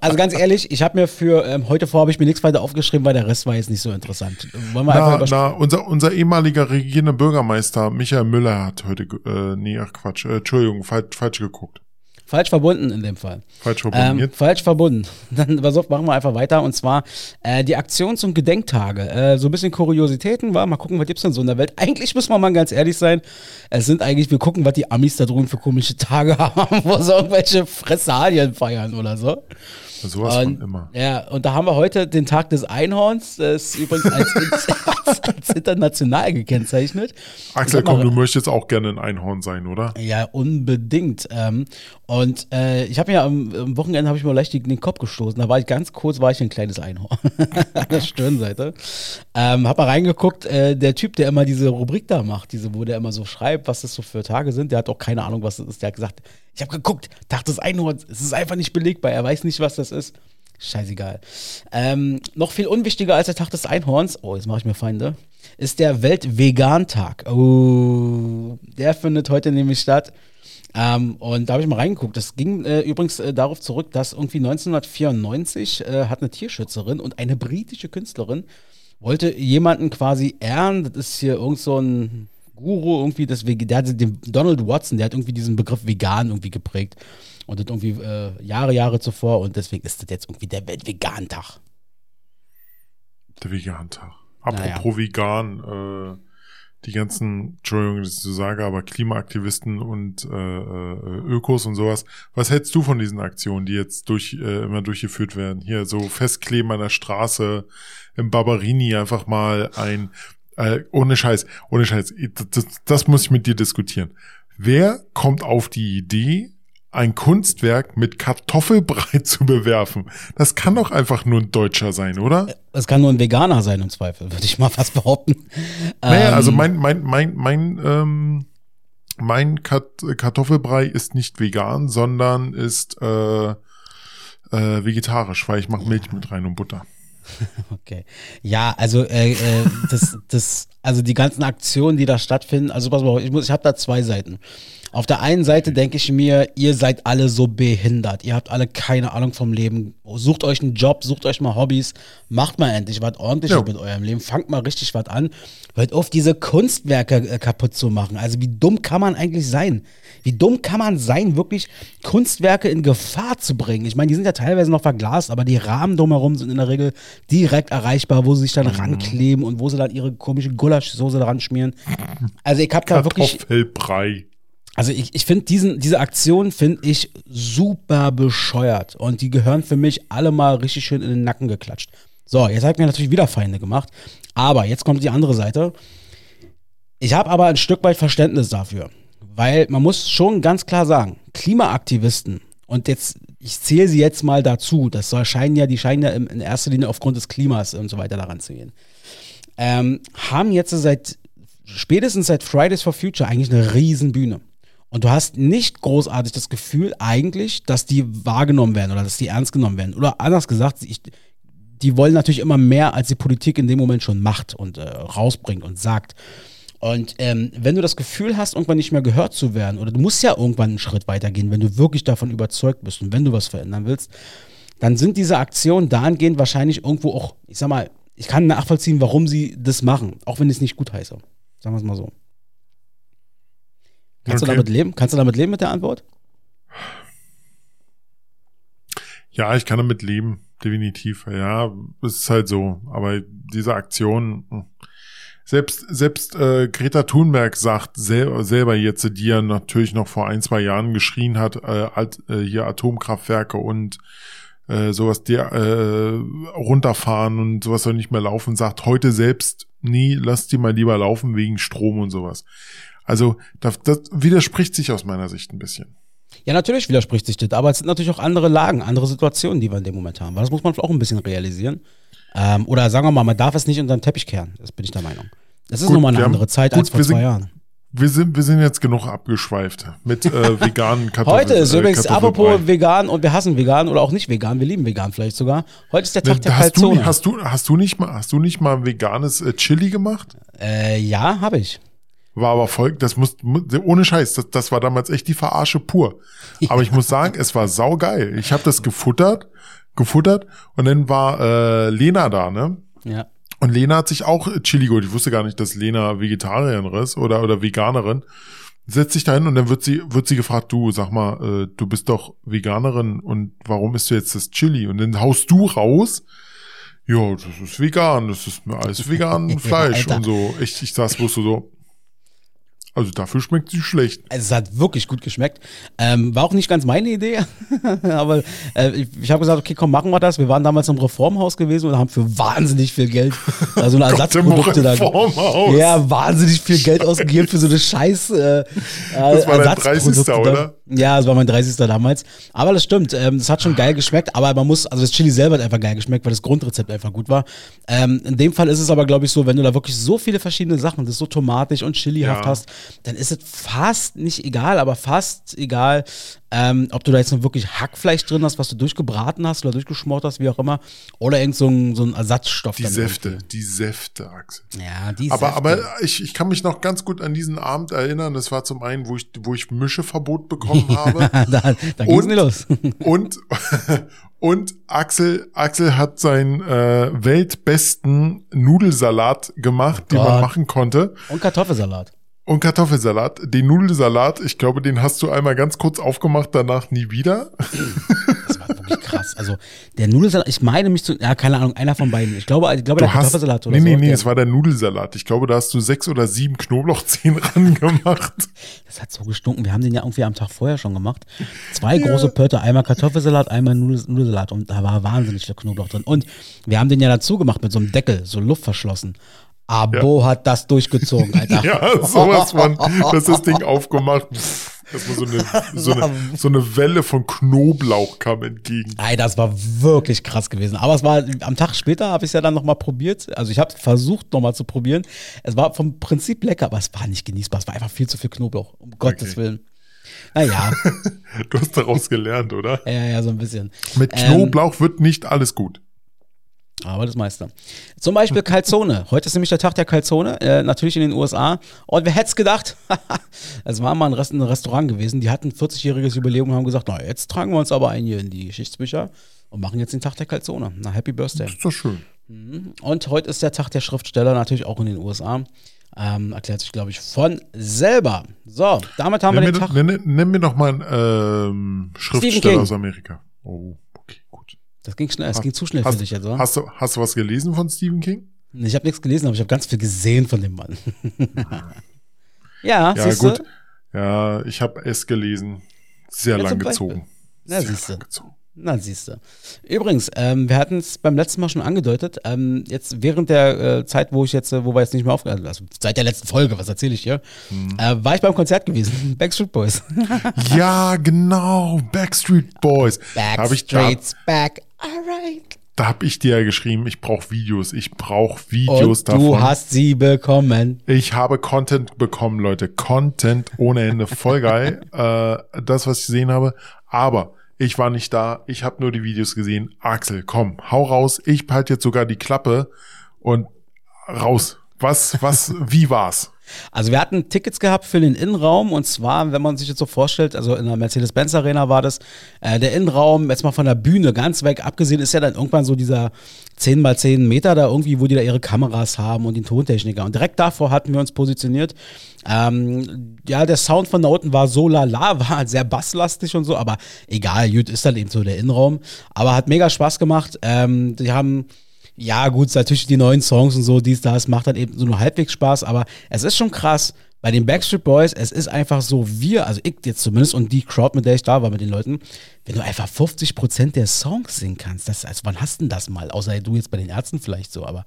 also ganz ehrlich, ich habe mir für ähm, heute vor, habe ich mir nichts weiter aufgeschrieben, weil der Rest war jetzt nicht so interessant. Wollen wir Na, na, unser, unser ehemaliger regierender Bürgermeister Michael Müller hat heute, äh, nee, ach Quatsch, äh, Entschuldigung, falsch, falsch geguckt. Falsch verbunden in dem Fall. Falsch verbunden. Ähm, falsch verbunden. Dann pass auf, machen wir einfach weiter. Und zwar äh, die Aktions- und Gedenktage. Äh, so ein bisschen Kuriositäten, war. Mal gucken, was gibt's denn so in der Welt. Eigentlich muss man mal ganz ehrlich sein. Es sind eigentlich, wir gucken, was die Amis da drüben für komische Tage haben, wo sie irgendwelche Fressalien feiern oder so. Sowas Und, von immer. Ja, und da haben wir heute den Tag des Einhorns. Das ist übrigens als, als, als international gekennzeichnet. Axel, mal, komm, du möchtest auch gerne ein Einhorn sein, oder? ja, unbedingt. Ähm, und äh, ich habe mir am, Wochenende habe ich mir leicht den Kopf gestoßen. Da war ich ganz kurz, war ich ein kleines Einhorn an der Stirnseite. Ähm, hab mal reingeguckt. Äh, der Typ, der immer diese Rubrik da macht, diese, wo der immer so schreibt, was das so für Tage sind, der hat auch keine Ahnung, was das ist. Der hat gesagt, ich habe geguckt, Tag des Einhorns. Es ist einfach nicht belegbar. Er weiß nicht, was das ist. Scheißegal. Ähm, noch viel unwichtiger als der Tag des Einhorns, oh, jetzt mache ich mir Feinde, ist der Weltvegan-Tag. Oh, der findet heute nämlich statt. Ähm, und da habe ich mal reingeguckt. Das ging äh, übrigens äh, darauf zurück, dass irgendwie 1994 äh, hat eine Tierschützerin und eine britische Künstlerin wollte jemanden quasi ehren. Das ist hier irgend so ein Guru irgendwie, das, der hat den Donald Watson, der hat irgendwie diesen Begriff vegan irgendwie geprägt. Und das irgendwie äh, Jahre, Jahre zuvor. Und deswegen ist das jetzt irgendwie der Weltvegan-Tag. Der Vegan-Tag. Apropos naja. vegan, äh, die ganzen, Entschuldigung, dass ich so sage, aber Klimaaktivisten und äh, äh, Ökos und sowas. Was hältst du von diesen Aktionen, die jetzt durch äh, immer durchgeführt werden? Hier so festkleben an der Straße, im Barberini einfach mal ein, äh, ohne Scheiß, ohne Scheiß, das, das muss ich mit dir diskutieren. Wer kommt auf die Idee, ein Kunstwerk mit Kartoffelbrei zu bewerfen. Das kann doch einfach nur ein Deutscher sein, oder? Es kann nur ein Veganer sein im Zweifel, würde ich mal fast behaupten. Naja, ähm, also mein, mein, mein, mein, ähm, mein Kartoffelbrei ist nicht vegan, sondern ist äh, äh, vegetarisch, weil ich mache Milch mit rein und Butter. Okay. Ja, also äh, äh, das, das, also die ganzen Aktionen, die da stattfinden, also pass mal, ich, muss, ich habe da zwei Seiten. Auf der einen Seite denke ich mir, ihr seid alle so behindert. Ihr habt alle keine Ahnung vom Leben. Sucht euch einen Job, sucht euch mal Hobbys, macht mal endlich was ordentliches ja. mit eurem Leben, fangt mal richtig was an. Hört auf, diese Kunstwerke äh, kaputt zu machen. Also wie dumm kann man eigentlich sein? Wie dumm kann man sein, wirklich Kunstwerke in Gefahr zu bringen? Ich meine, die sind ja teilweise noch verglast, aber die Rahmen drumherum sind in der Regel direkt erreichbar, wo sie sich dann mhm. rankleben und wo sie dann ihre komische Gulaschsoße dran schmieren. Also ich habe da wirklich... Kartoffelbrei. Also ich, ich finde diese Aktion finde ich super bescheuert und die gehören für mich alle mal richtig schön in den Nacken geklatscht. So, jetzt hat mir natürlich wieder Feinde gemacht, aber jetzt kommt die andere Seite. Ich habe aber ein Stück weit Verständnis dafür, weil man muss schon ganz klar sagen, Klimaaktivisten und jetzt ich zähle sie jetzt mal dazu, das scheinen ja, die scheinen ja in erster Linie aufgrund des Klimas und so weiter daran zu gehen, ähm, haben jetzt seit spätestens seit Fridays for Future eigentlich eine riesen Bühne. Und du hast nicht großartig das Gefühl eigentlich, dass die wahrgenommen werden oder dass die ernst genommen werden. Oder anders gesagt, ich, die wollen natürlich immer mehr, als die Politik in dem Moment schon macht und äh, rausbringt und sagt. Und ähm, wenn du das Gefühl hast, irgendwann nicht mehr gehört zu werden, oder du musst ja irgendwann einen Schritt weitergehen, wenn du wirklich davon überzeugt bist und wenn du was verändern willst, dann sind diese Aktionen dahingehend wahrscheinlich irgendwo auch, ich sag mal, ich kann nachvollziehen, warum sie das machen, auch wenn ich es nicht gut heiße. Sagen wir es mal so. Kannst okay. du damit leben? Kannst du damit leben mit der Antwort? Ja, ich kann damit leben, definitiv. Ja, es ist halt so. Aber diese Aktion, selbst selbst äh, Greta Thunberg sagt sel selber jetzt, die ja natürlich noch vor ein zwei Jahren geschrien hat, äh, äh, hier Atomkraftwerke und äh, sowas der äh, runterfahren und sowas soll nicht mehr laufen, sagt heute selbst, nie, lass die mal lieber laufen wegen Strom und sowas. Also das, das widerspricht sich aus meiner Sicht ein bisschen. Ja, natürlich widerspricht sich das, aber es sind natürlich auch andere Lagen, andere Situationen, die wir in dem Moment haben. Weil das muss man auch ein bisschen realisieren. Ähm, oder sagen wir mal, man darf es nicht unter den Teppich kehren. Das bin ich der Meinung. Das ist nun mal eine andere Zeit gut, als vor zwei sind, Jahren. Wir sind, wir sind jetzt genug abgeschweift mit äh, veganen Kartoffeln. Heute ist äh, übrigens, apropos vegan und wir hassen vegan oder auch nicht vegan, wir lieben vegan vielleicht sogar. Heute ist der Tag der hast Du, hast, du, hast, du nicht mal, hast du nicht mal veganes äh, Chili gemacht? Äh, ja, habe ich. War aber voll, das muss, ohne Scheiß, das, das war damals echt die Verarsche pur. Aber ich muss sagen, es war saugeil. Ich habe das gefuttert, gefuttert und dann war äh, Lena da, ne? Ja. Und Lena hat sich auch Chili geholt. Ich wusste gar nicht, dass Lena Vegetarierin ist oder, oder Veganerin. Setzt sich da hin und dann wird sie, wird sie gefragt, du, sag mal, äh, du bist doch Veganerin und warum isst du jetzt das Chili? Und dann haust du raus, ja, das ist vegan, das ist alles vegan Fleisch und so. Ich, ich saß bloß so, also dafür schmeckt sie schlecht. Also es hat wirklich gut geschmeckt. Ähm, war auch nicht ganz meine Idee, aber äh, ich, ich habe gesagt, okay, komm, machen wir das. Wir waren damals im Reformhaus gewesen und haben für wahnsinnig viel Geld, also eine Ersatzprodukte da. Ja, wahnsinnig viel Geld ausgegeben für so eine Scheiß. Äh, das war dein 30. oder? Ja, es war mein 30. damals. Aber das stimmt, ähm, das hat schon geil geschmeckt, aber man muss, also das Chili selber hat einfach geil geschmeckt, weil das Grundrezept einfach gut war. Ähm, in dem Fall ist es aber, glaube ich, so, wenn du da wirklich so viele verschiedene Sachen, das so tomatig und chilihaft Ja. hast, dann ist es fast nicht egal, aber fast egal, ähm, ob du da jetzt wirklich Hackfleisch drin hast, was du durchgebraten hast oder durchgeschmort hast, wie auch immer, oder irgend so ein, so ein Ersatzstoff. Die Säfte, irgendwie. die Säfte, Axel. Ja, die Aber, Säfte. aber ich, ich kann mich noch ganz gut an diesen Abend erinnern. Das war zum einen, wo ich, wo ich Mischeverbot bekommen habe. da, da nicht los. und, und Axel, Axel hat seinen äh, weltbesten Nudelsalat gemacht, den man machen konnte. Und Kartoffelsalat. Und Kartoffelsalat. Den Nudelsalat, ich glaube, den hast du einmal ganz kurz aufgemacht, danach nie wieder. Das krass. Also der Nudelsalat, ich meine mich zu, ja, keine Ahnung, einer von beiden. Ich glaube, ich glaube Du der hast, Kartoffelsalat oder nee, nee, so. nee, der, es war der Nudelsalat. Ich glaube, da hast du sechs oder sieben Knoblauchzehen ran gemacht. das hat so gestunken. Wir haben den ja irgendwie am Tag vorher schon gemacht. Zwei große Pötte, einmal Kartoffelsalat, einmal Nudel, Nudelsalat und da war wahnsinnig viel Knoblauch drin. Und wir haben den ja dazu gemacht mit so einem Deckel, so luftverschlossen. Abo hat das durchgezogen, Alter. Ja, sowas von, dass das Ding aufgemacht. Erstmal so eine, so, eine, so eine Welle von Knoblauch kam entgegen. Ey, das war wirklich krass gewesen. Aber es war am Tag später habe ich es ja dann nochmal probiert. Also ich habe versucht nochmal zu probieren. Es war vom Prinzip lecker, aber es war nicht genießbar. Es war einfach viel zu viel Knoblauch. Um Gottes Willen. Naja, Du hast daraus gelernt, oder? ja, ja, so ein bisschen. Mit Ähm, Knoblauch wird nicht alles gut. Aber das meiste. Zum Beispiel Calzone. Heute ist nämlich der Tag der Calzone, äh, natürlich in den USA. Und wer hätte es gedacht? es war mal ein, Rest, ein Restaurant gewesen, die hatten 40-jähriges Jubiläum und haben gesagt, na, jetzt tragen wir uns aber ein hier in die Geschichtsbücher und machen jetzt den Tag der Calzone. Na, Happy Birthday. ist doch schön. Und heute ist der Tag der Schriftsteller, natürlich auch in den USA. Ähm, erklärt sich, glaube ich, von selber. So, damit haben Nenn wir den Tag. nenn, nenn mir doch mal einen ähm, Schriftsteller aus Amerika. Oh. Das ging schnell, es ging zu schnell für Hast, dich jetzt, oder? hast, du, hast du was gelesen von Stephen King? Ich habe nichts gelesen, aber ich habe ganz viel gesehen von dem Mann. ja, Ja, siehst du? gut. Ja, ich habe es gelesen. Sehr Ja, lang gezogen. Na, Sehr lang gezogen. Na, siehst du. Übrigens, ähm, wir hatten es beim letzten Mal schon angedeutet. Ähm, jetzt während der äh, Zeit, wo ich jetzt, äh, wo wir jetzt nicht mehr aufgehört also seit der letzten Folge, was erzähle ich hier, Hm. äh, war ich beim Konzert gewesen. Backstreet Boys. Ja, genau. Backstreet Boys. Ich, Backstreet's back. Alright. da hab ich dir ja geschrieben, ich brauche Videos. Ich brauche Videos Und davon. du hast sie bekommen. Ich habe Content bekommen, Leute. Content ohne Ende. Voll geil. äh, das, was ich gesehen habe. Aber ich war nicht da. Ich habe nur die Videos gesehen. Axel, komm, hau raus. Ich behalte jetzt sogar die Klappe und raus. Was, was, wie war's? Also wir hatten Tickets gehabt für den Innenraum und zwar, wenn man sich jetzt so vorstellt, also in der Mercedes-Benz Arena war das, äh, der Innenraum, jetzt mal von der Bühne ganz weg abgesehen, ist ja dann irgendwann so dieser 10 mal 10 Meter da irgendwie, wo die da ihre Kameras haben und den Tontechniker. Und direkt davor hatten wir uns positioniert. Ähm, ja, der Sound von da unten war so lala, war sehr basslastig und so, aber egal, gut, ist dann eben so der Innenraum. Aber hat mega Spaß gemacht. Ähm, die haben ja, gut, natürlich die neuen Songs und so, dies, das, macht dann eben so nur halbwegs Spaß, aber es ist schon krass. Bei den Backstreet Boys, es ist einfach so, wir, also ich jetzt zumindest und die Crowd, mit der ich da war mit den Leuten, wenn du einfach 50% der Songs singen kannst, das, also wann hast du denn das mal? Außer du jetzt bei den Ärzten vielleicht so, aber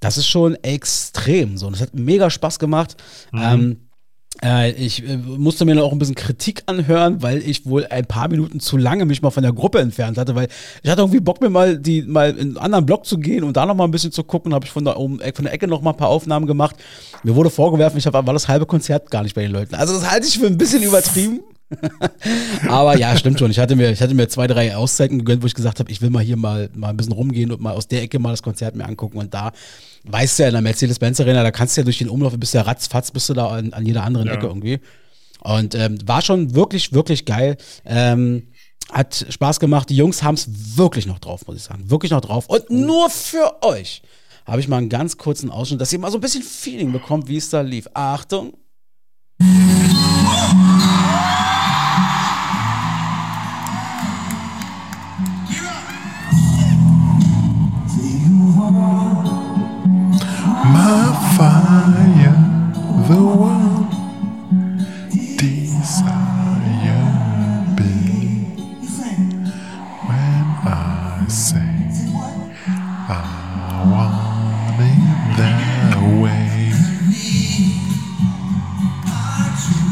das ist schon extrem so. Und es hat mega Spaß gemacht. Ähm, äh, ich äh, musste mir noch auch ein bisschen Kritik anhören, weil ich wohl ein paar Minuten zu lange mich mal von der Gruppe entfernt hatte, weil ich hatte irgendwie Bock, mir mal die mal in einen anderen Block zu gehen und da noch mal ein bisschen zu gucken. Habe ich von der, äh, von der Ecke noch mal ein paar Aufnahmen gemacht. Mir wurde vorgeworfen, ich hab, war das halbe Konzert gar nicht bei den Leuten. Also das halte ich für ein bisschen übertrieben. Aber ja, stimmt schon. Ich hatte mir, ich hatte mir zwei, drei Auszeiten gegönnt, wo ich gesagt habe, ich will mal hier mal, mal ein bisschen rumgehen und mal aus der Ecke mal das Konzert mir angucken. Und da weißt du ja in der Mercedes-Benz Arena, da kannst du ja durch den Umlauf, bist du ja ratzfatz, bist du da an, an jeder anderen Ja. Ecke irgendwie. Und ähm, war schon wirklich, wirklich geil. Ähm, hat Spaß gemacht. Die Jungs haben es wirklich noch drauf, muss ich sagen. Wirklich noch drauf. Und nur für euch habe ich mal einen ganz kurzen Ausschnitt, dass ihr mal so ein bisschen Feeling bekommt, wie es da lief. Achtung.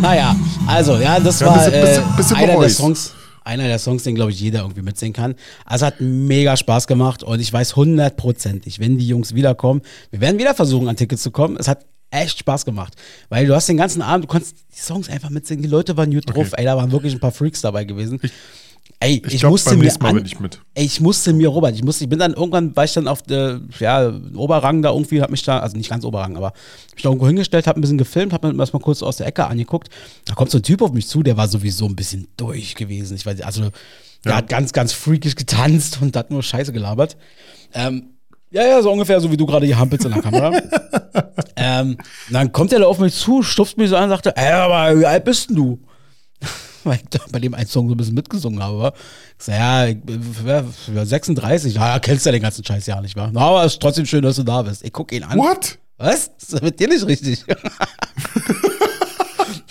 Naja, also, ja, das Ja, war bisschen- bisschen- äh, bisschen einer der. Songs. Einer der Songs, den, glaube ich, jeder irgendwie mitsingen kann. Also hat mega Spaß gemacht und ich weiß hundertprozentig, wenn die Jungs wiederkommen, wir werden wieder versuchen, an Tickets zu kommen. Es hat echt Spaß gemacht. Weil du hast den ganzen Abend, du konntest die Songs einfach mitsingen, die Leute waren gut drauf, ey, da waren wirklich ein paar Freaks dabei gewesen. Ey, ich, Ich, glaube, musste mir an, ich. Ey, ich musste mir, Robert, ich musste, ich bin dann irgendwann, war ich dann auf der, ja, Oberrang da irgendwie, hab mich da, also nicht ganz Oberrang, aber mich da irgendwo hingestellt, hab ein bisschen gefilmt, hab mir das mal kurz aus der Ecke angeguckt. Da kommt so ein Typ auf mich zu, der war sowieso ein bisschen durch gewesen. Ich weiß, also, der Ja. hat ganz, ganz freakisch getanzt und hat nur Scheiße gelabert. Ähm, ja, ja, so ungefähr so wie du gerade hier hampelst in der Kamera. ähm, dann kommt er da auf mich zu, stupst mich so an und sagte, ey, aber wie alt bist denn du? Weil ich da bei dem einen Song so ein bisschen mitgesungen habe. Ich sag, ja, ich bin ja, ja, 36. Ja, kennst ja den ganzen Scheiß ja nicht, wa? Na, aber es ist trotzdem schön, dass du da bist. Ich guck ihn an. What? Was? Das ist mit dir nicht richtig.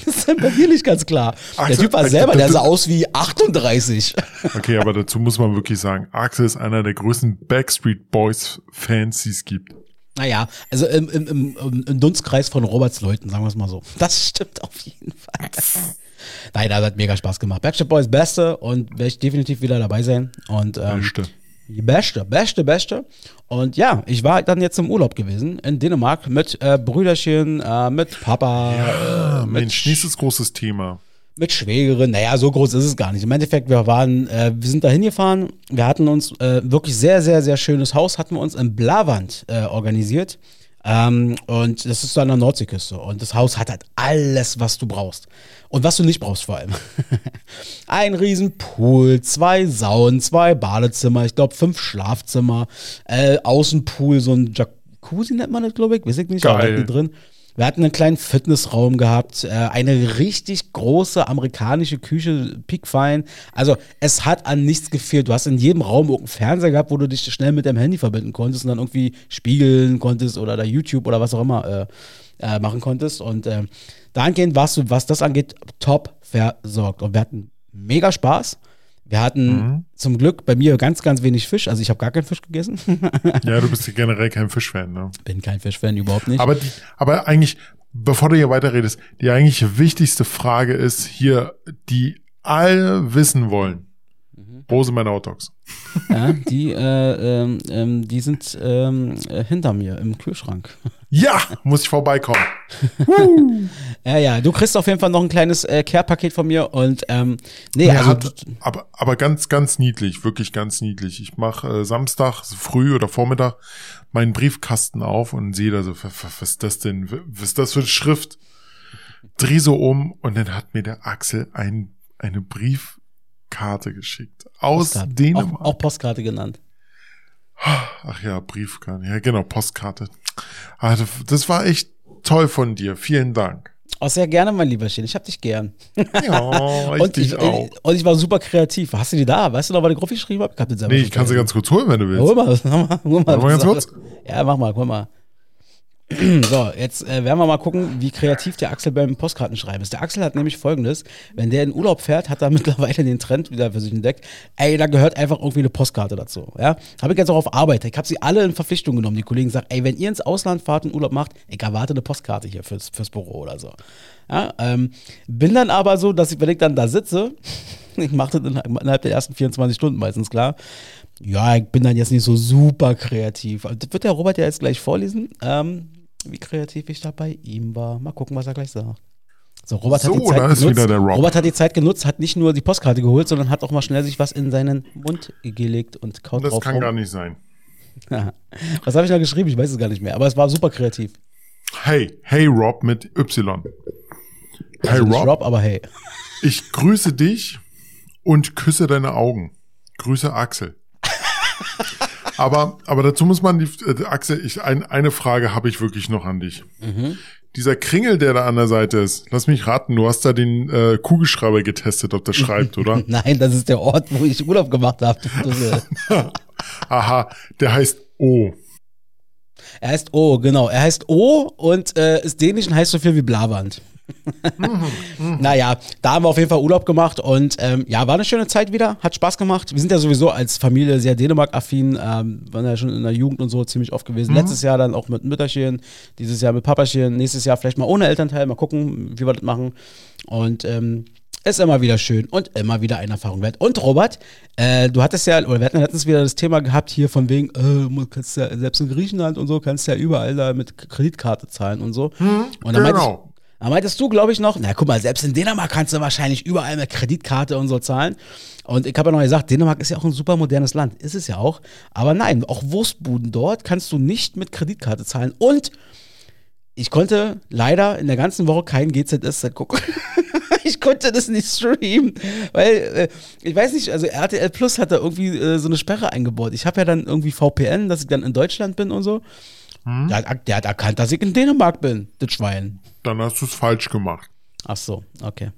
das ist bei dir nicht ganz klar. der Axel, Typ war Axel, selber, der das- sah aus wie 38. Okay, aber dazu muss man wirklich sagen, Axel ist einer der größten Backstreet Boys Fans, die es gibt. Naja, also im, im, im, im- Dunstkreis von Roberts Leuten, sagen wir es mal so. Das stimmt auf jeden Fall. Nein, das hat mega Spaß gemacht. Backstreet Boys Beste und werde ich definitiv wieder dabei sein. Und ähm, Beste. die Beste, Beste, Beste. Und ja, ich war dann jetzt im Urlaub gewesen in Dänemark mit äh, Brüderchen, äh, mit Papa, Ah, äh, mit, Mensch, nächstes großes Thema. Mit Schwägerin. Naja, so groß ist es gar nicht. Im Endeffekt, wir waren, äh, wir sind da hingefahren. Wir hatten uns äh, wirklich sehr, sehr, sehr schönes Haus, hatten wir uns in Blavand äh, organisiert. Ähm, und das ist so an der Nordseeküste. Und das Haus hat halt alles, was du brauchst. Und was du nicht brauchst vor allem. Ein riesen Pool, zwei Saunen, zwei Badezimmer, ich glaube fünf Schlafzimmer, äh, Außenpool, so ein Jacuzzi nennt man das, glaube ich. Weiß ich nicht, Geil. halt drin. Wir hatten einen kleinen Fitnessraum gehabt, äh, eine richtig große amerikanische Küche, piekfein. Also es hat an nichts gefehlt. Du hast in jedem Raum irgendeinen Fernseher gehabt, wo du dich schnell mit deinem Handy verbinden konntest und dann irgendwie spiegeln konntest oder da YouTube oder was auch immer äh, äh, machen konntest. Und äh, dahingehend warst du, was das angeht, top versorgt. Und wir hatten mega Spaß. Wir hatten zum Glück bei mir ganz, ganz wenig Fisch. Also ich habe gar keinen Fisch gegessen. Ja, du bist ja generell kein Fischfan, ne? Bin kein Fischfan, überhaupt nicht. Aber, die, aber eigentlich, bevor du hier weiterredest, die eigentlich wichtigste Frage ist hier, die alle wissen wollen. Meine Hotdogs? Ja, die, äh, ähm, ähm, die sind ähm, äh, hinter mir im Kühlschrank. Ja, muss ich vorbeikommen. Ja, ja, du kriegst auf jeden Fall noch ein kleines äh, Care-Paket von mir und ähm, nee, Ja, also hat, aber, aber ganz, ganz niedlich, wirklich ganz niedlich. Ich mache äh, Samstag früh oder Vormittag meinen Briefkasten auf und sehe da so, was, ist das denn? Was ist das für eine Schrift? Dreh so um und dann hat mir der Axel ein, eine Briefkarte geschickt. Aus Postkarte. Dänemark. auch, auch Postkarte genannt. Ach ja, Briefkarte. Ja, genau, Postkarte. Ah, das, war echt toll von dir. Vielen Dank. Auch sehr gerne, mein lieber Schild. Ich hab dich gern. Ja, ich und, dich ich, auch. und ich war super kreativ. Hast du die da? Weißt du noch, was ich drauf geschrieben habe? Ich hab den selber Nee, ich kann sie ganz kurz holen, wenn du Hol willst. mal, hol mal, hol mal. Warte mal ganz kurz. Ja, mach mal, guck mal. So, jetzt äh, werden wir mal gucken, wie kreativ der Axel beim Postkartenschreiben ist. Der Axel hat nämlich folgendes: Wenn der in Urlaub fährt, hat er mittlerweile den Trend wieder für sich entdeckt. Ey, da gehört einfach irgendwie eine Postkarte dazu. Ja, habe ich jetzt auch auf Arbeit. Ich habe sie alle in Verpflichtung genommen. Die Kollegen sagen: Ey, wenn ihr ins Ausland fahrt und Urlaub macht, ich erwarte eine Postkarte hier fürs, fürs Büro oder so. Ja, ähm, bin dann aber so, dass ich, wenn ich dann da sitze, ich mache das innerhalb der ersten 24 Stunden meistens klar. Ja, ich bin dann jetzt nicht so super kreativ. Also, Das wird der Robert ja jetzt gleich vorlesen, ähm, wie kreativ ich da bei ihm war. Mal gucken, was er gleich sagt. So, Robert hat So, die Zeit genutzt. Rob. Robert hat die Zeit genutzt, hat nicht nur die Postkarte geholt, sondern hat auch mal schnell sich was in seinen Mund gelegt und kaut Das drauf kann rum. gar nicht sein. Was habe ich da geschrieben? Ich weiß es gar nicht mehr, aber es war super kreativ. Hey, hey Rob mit Y. Hey Also Rob, Rob, aber hey. ich grüße dich und küsse deine Augen. Grüße Axel. aber, aber dazu muss man die, äh, Axel, ich, ein, eine Frage habe ich wirklich noch an dich. Mhm. Dieser Kringel, der da an der Seite ist, lass mich raten, du hast da den äh, Kugelschreiber getestet, ob der schreibt, oder? Nein, das ist der Ort, wo ich Urlaub gemacht habe. Aha, der heißt O. Er heißt O, genau. Er heißt O und äh, ist dänisch und heißt so viel wie Blavand. Naja, da haben wir auf jeden Fall Urlaub gemacht und ähm, ja, war eine schöne Zeit wieder, hat Spaß gemacht. Wir sind ja sowieso als Familie sehr Dänemark-affin, ähm, waren ja schon in der Jugend und so ziemlich oft gewesen. Letztes Jahr dann auch mit Mütterchen, dieses Jahr mit Papachen, nächstes Jahr vielleicht mal ohne Elternteil, mal gucken, wie wir das machen. Und ähm, ist immer wieder schön und immer wieder eine Erfahrung wert. Und Robert, äh, du hattest ja, oder wir hatten letztens wieder das Thema gehabt hier von wegen, äh, kannst ja, selbst in Griechenland und so, kannst ja überall da mit Kreditkarte zahlen und so. und dann meinte ich, genau. Da meintest du, glaube ich, noch, na guck mal, selbst in Dänemark kannst du wahrscheinlich überall mit Kreditkarte und so zahlen. Und ich habe ja noch gesagt, Dänemark ist ja auch ein super modernes Land. Ist es ja auch. Aber nein, auch Wurstbuden dort kannst du nicht mit Kreditkarte zahlen. Und ich konnte leider in der ganzen Woche kein GZS gucken. ich konnte das nicht streamen, weil äh, ich weiß nicht, also RTL Plus hat da irgendwie äh, so eine Sperre eingebaut. Ich habe ja dann irgendwie VPN, dass ich dann in Deutschland bin und so. Der, hat, der hat erkannt, dass ich in Dänemark bin, das Schwein. Dann hast du es falsch gemacht. Ach so, okay.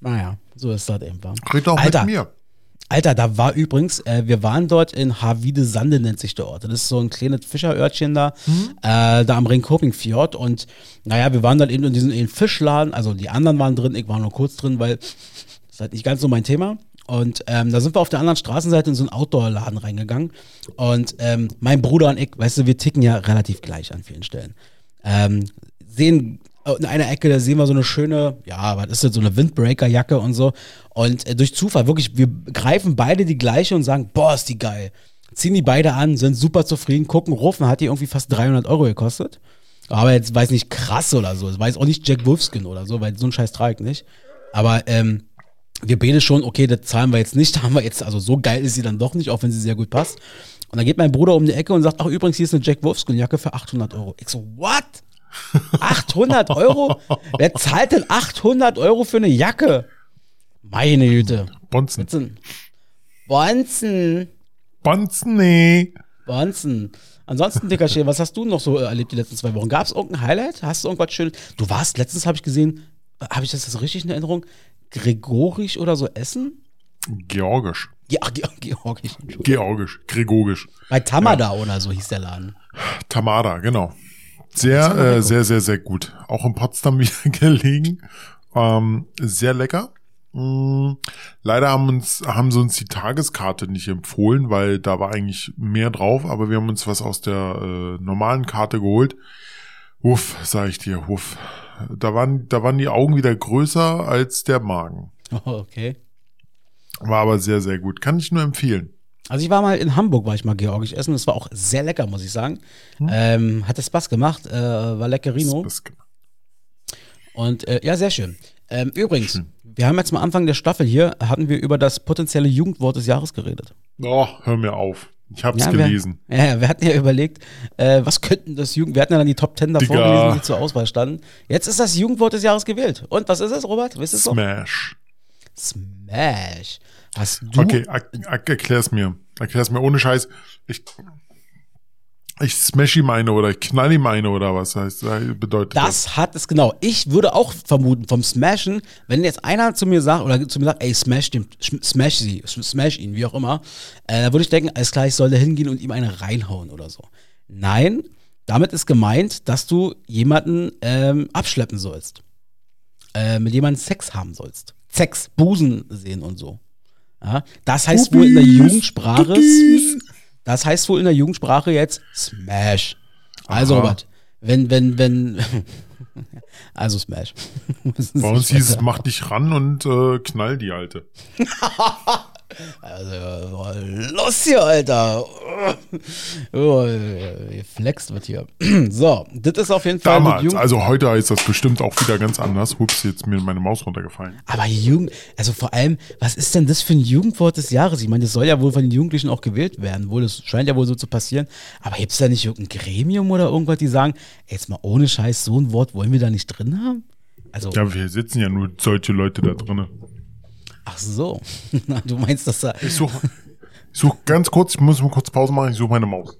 Naja, so ist das eben. Red doch Alter, mit mir. Alter, da war übrigens, äh, wir waren dort in Havide Sande, nennt sich der Ort. Das ist so ein kleines Fischerörtchen da, äh, da am Ringkoping-Fjord. Und naja, wir waren dann eben in diesem in Fischladen, also die anderen waren drin, ich war nur kurz drin, weil das ist halt nicht ganz so mein Thema. Und ähm, da sind wir auf der anderen Straßenseite in so einen Outdoor-Laden reingegangen. Und ähm, mein Bruder und ich, weißt du, wir ticken ja relativ gleich an vielen Stellen. Ähm, sehen in einer Ecke, da sehen wir so eine schöne, ja, was ist das, so eine Windbreaker-Jacke und so. Und äh, durch Zufall, wirklich, wir greifen beide die gleiche und sagen, boah, ist die geil. Ziehen die beide an, sind super zufrieden, gucken, rufen, hat die irgendwie fast 300 Euro gekostet. Aber jetzt weiß nicht krass oder so. Weiß auch nicht Jack Wolfskin oder so, weil so ein Scheiß trage ich nicht. Aber ähm, wir beide schon, okay, das zahlen wir jetzt nicht, haben wir jetzt, also so geil ist sie dann doch nicht, auch wenn sie sehr gut passt. Und dann geht mein Bruder um die Ecke und sagt, ach übrigens, hier ist eine Jack Wolfskin-Jacke für 800 Euro. Ich so, what? 800 Euro? Wer zahlt denn 800 Euro für eine Jacke? Meine Güte. Bonzen. Bonzen. Bonzen. Bonzen, nee. Bonzen. Ansonsten, Dickerchen, was hast du noch so erlebt die letzten zwei Wochen? Gab es irgendein Highlight? Hast du irgendwas schön? Du warst letztens, habe ich gesehen, habe ich das jetzt richtig in Erinnerung? Gregorisch oder so essen? Georgisch. Ja, Ge Georgisch. Georgisch. Gregorisch. Bei Tamada oder so hieß der Laden. Tamada, genau. Sehr, äh, sehr, sehr, sehr gut. Auch in Potsdam wieder gelegen. Ähm, sehr lecker. Mm, leider haben uns, haben sie uns die Tageskarte nicht empfohlen, weil da war eigentlich mehr drauf, aber wir haben uns was aus der äh, normalen Karte geholt. Wuff, sag ich dir, wuff. Da waren, da waren die Augen wieder größer als der Magen. Oh, okay. War aber sehr, sehr gut. Kann ich nur empfehlen. Also ich war mal in Hamburg, war ich mal georgisch essen. Das war auch sehr lecker, muss ich sagen. Ähm, hat Spaß gemacht, äh, war leckerino. Das, Und äh, ja, sehr schön. Ähm, übrigens, wir haben jetzt am Anfang der Staffel hier, hatten wir über das potenzielle Jugendwort des Jahres geredet. oh, hör mir auf. Ich hab's Ja, gelesen. Wir, ja, wir hatten ja überlegt, äh, was könnten das Jugend... Wir hatten ja dann die Top Ten davor Digga. gelesen, die zur Auswahl standen. Jetzt ist das Jugendwort des Jahres gewählt. Und was ist es, Robert? Wisst? Smash. Smash. Hast du... Okay, erklär's mir. Erklär's mir ohne Scheiß. Ich, ich smash ihm eine oder ich knall ihm eine oder was heißt, bedeutet das? Das hat es genau. Ich würde auch vermuten, vom Smashen, wenn jetzt einer zu mir sagt, oder zu mir sagt, ey, smash den, smash sie, smash ihn, wie auch immer, äh, da würde ich denken, alles klar, ich soll da hingehen und ihm eine reinhauen oder so. Nein, damit ist gemeint, dass du jemanden ähm, abschleppen sollst. Äh, mit jemandem Sex haben sollst. Sex, Busen sehen und so. Ja, das heißt wohl in der Jugendsprache, das heißt wohl in der Jugendsprache jetzt Smash. Also, Aha. Robert, wenn, wenn, wenn, also Smash. Bei uns hieß es, mach dich ran und äh, knall die Alte. Also, los hier, Alter. Oh, äh, flext wird hier. So, das ist auf jeden Fall Damals, also heute heißt das bestimmt auch wieder ganz anders. Hups, jetzt ist mir meine Maus runtergefallen. Aber Jugend, also vor allem, was ist denn das für ein Jugendwort des Jahres? Ich meine, das soll ja wohl von den Jugendlichen auch gewählt werden. Wohl, das scheint ja wohl so zu passieren. Aber gibt es da nicht irgendein Gremium oder irgendwas, die sagen, ey, jetzt mal ohne Scheiß, so ein Wort wollen wir da nicht drin haben? Also, Ja, wir sitzen ja nur solche Leute da drinnen. Ach so. Du meinst, dass da. Ich suche ich such ganz kurz, ich muss mal kurz Pause machen, ich suche meine Maus.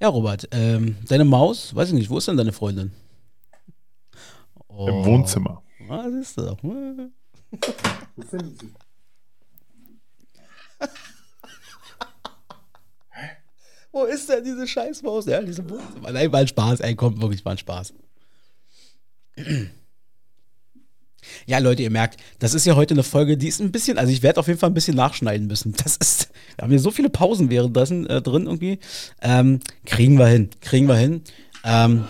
Ja, Robert, ähm, deine Maus, weiß ich nicht, wo ist denn deine Freundin? Oh, Im Wohnzimmer. Ah, siehst du. Wo ist denn diese Scheißmaus? Ja, diese Wohnzimmer. Nein, war ein Spaß, ey, komm, wirklich, war ein Spaß. Ja, Leute, ihr merkt, das ist ja heute eine Folge, die ist ein bisschen, also ich werde auf jeden Fall ein bisschen nachschneiden müssen. Das ist, wir haben hier so viele Pausen währenddessen äh, drin irgendwie. Ähm, kriegen wir hin, kriegen wir hin. Ähm,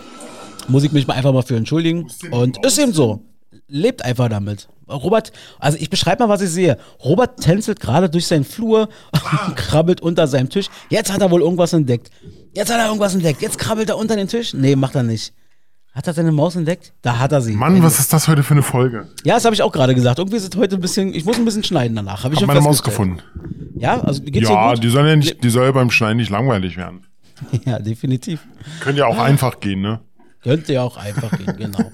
muss ich mich mal einfach mal für entschuldigen. Und ist eben so. Lebt einfach damit. Robert, also ich beschreibe mal, was ich sehe. Robert tänzelt gerade durch seinen Flur, krabbelt unter seinem Tisch. Jetzt hat er wohl irgendwas entdeckt. Jetzt hat er irgendwas entdeckt. Jetzt krabbelt er unter den Tisch. Nee, macht er nicht. Hat er seine Maus entdeckt? Da hat er sie. Mann, was ist das heute für eine Folge? Ja, das habe ich auch gerade gesagt. Irgendwie ist es heute ein bisschen, ich muss ein bisschen schneiden danach. Hab ich Hab schon meine Maus gefunden. Ja, also geht's Ja, gut? die soll ja nicht, die soll ja beim Schneiden nicht langweilig werden. Ja, definitiv. Könnte ja auch einfach gehen, ne? Könnte ja auch einfach gehen, genau.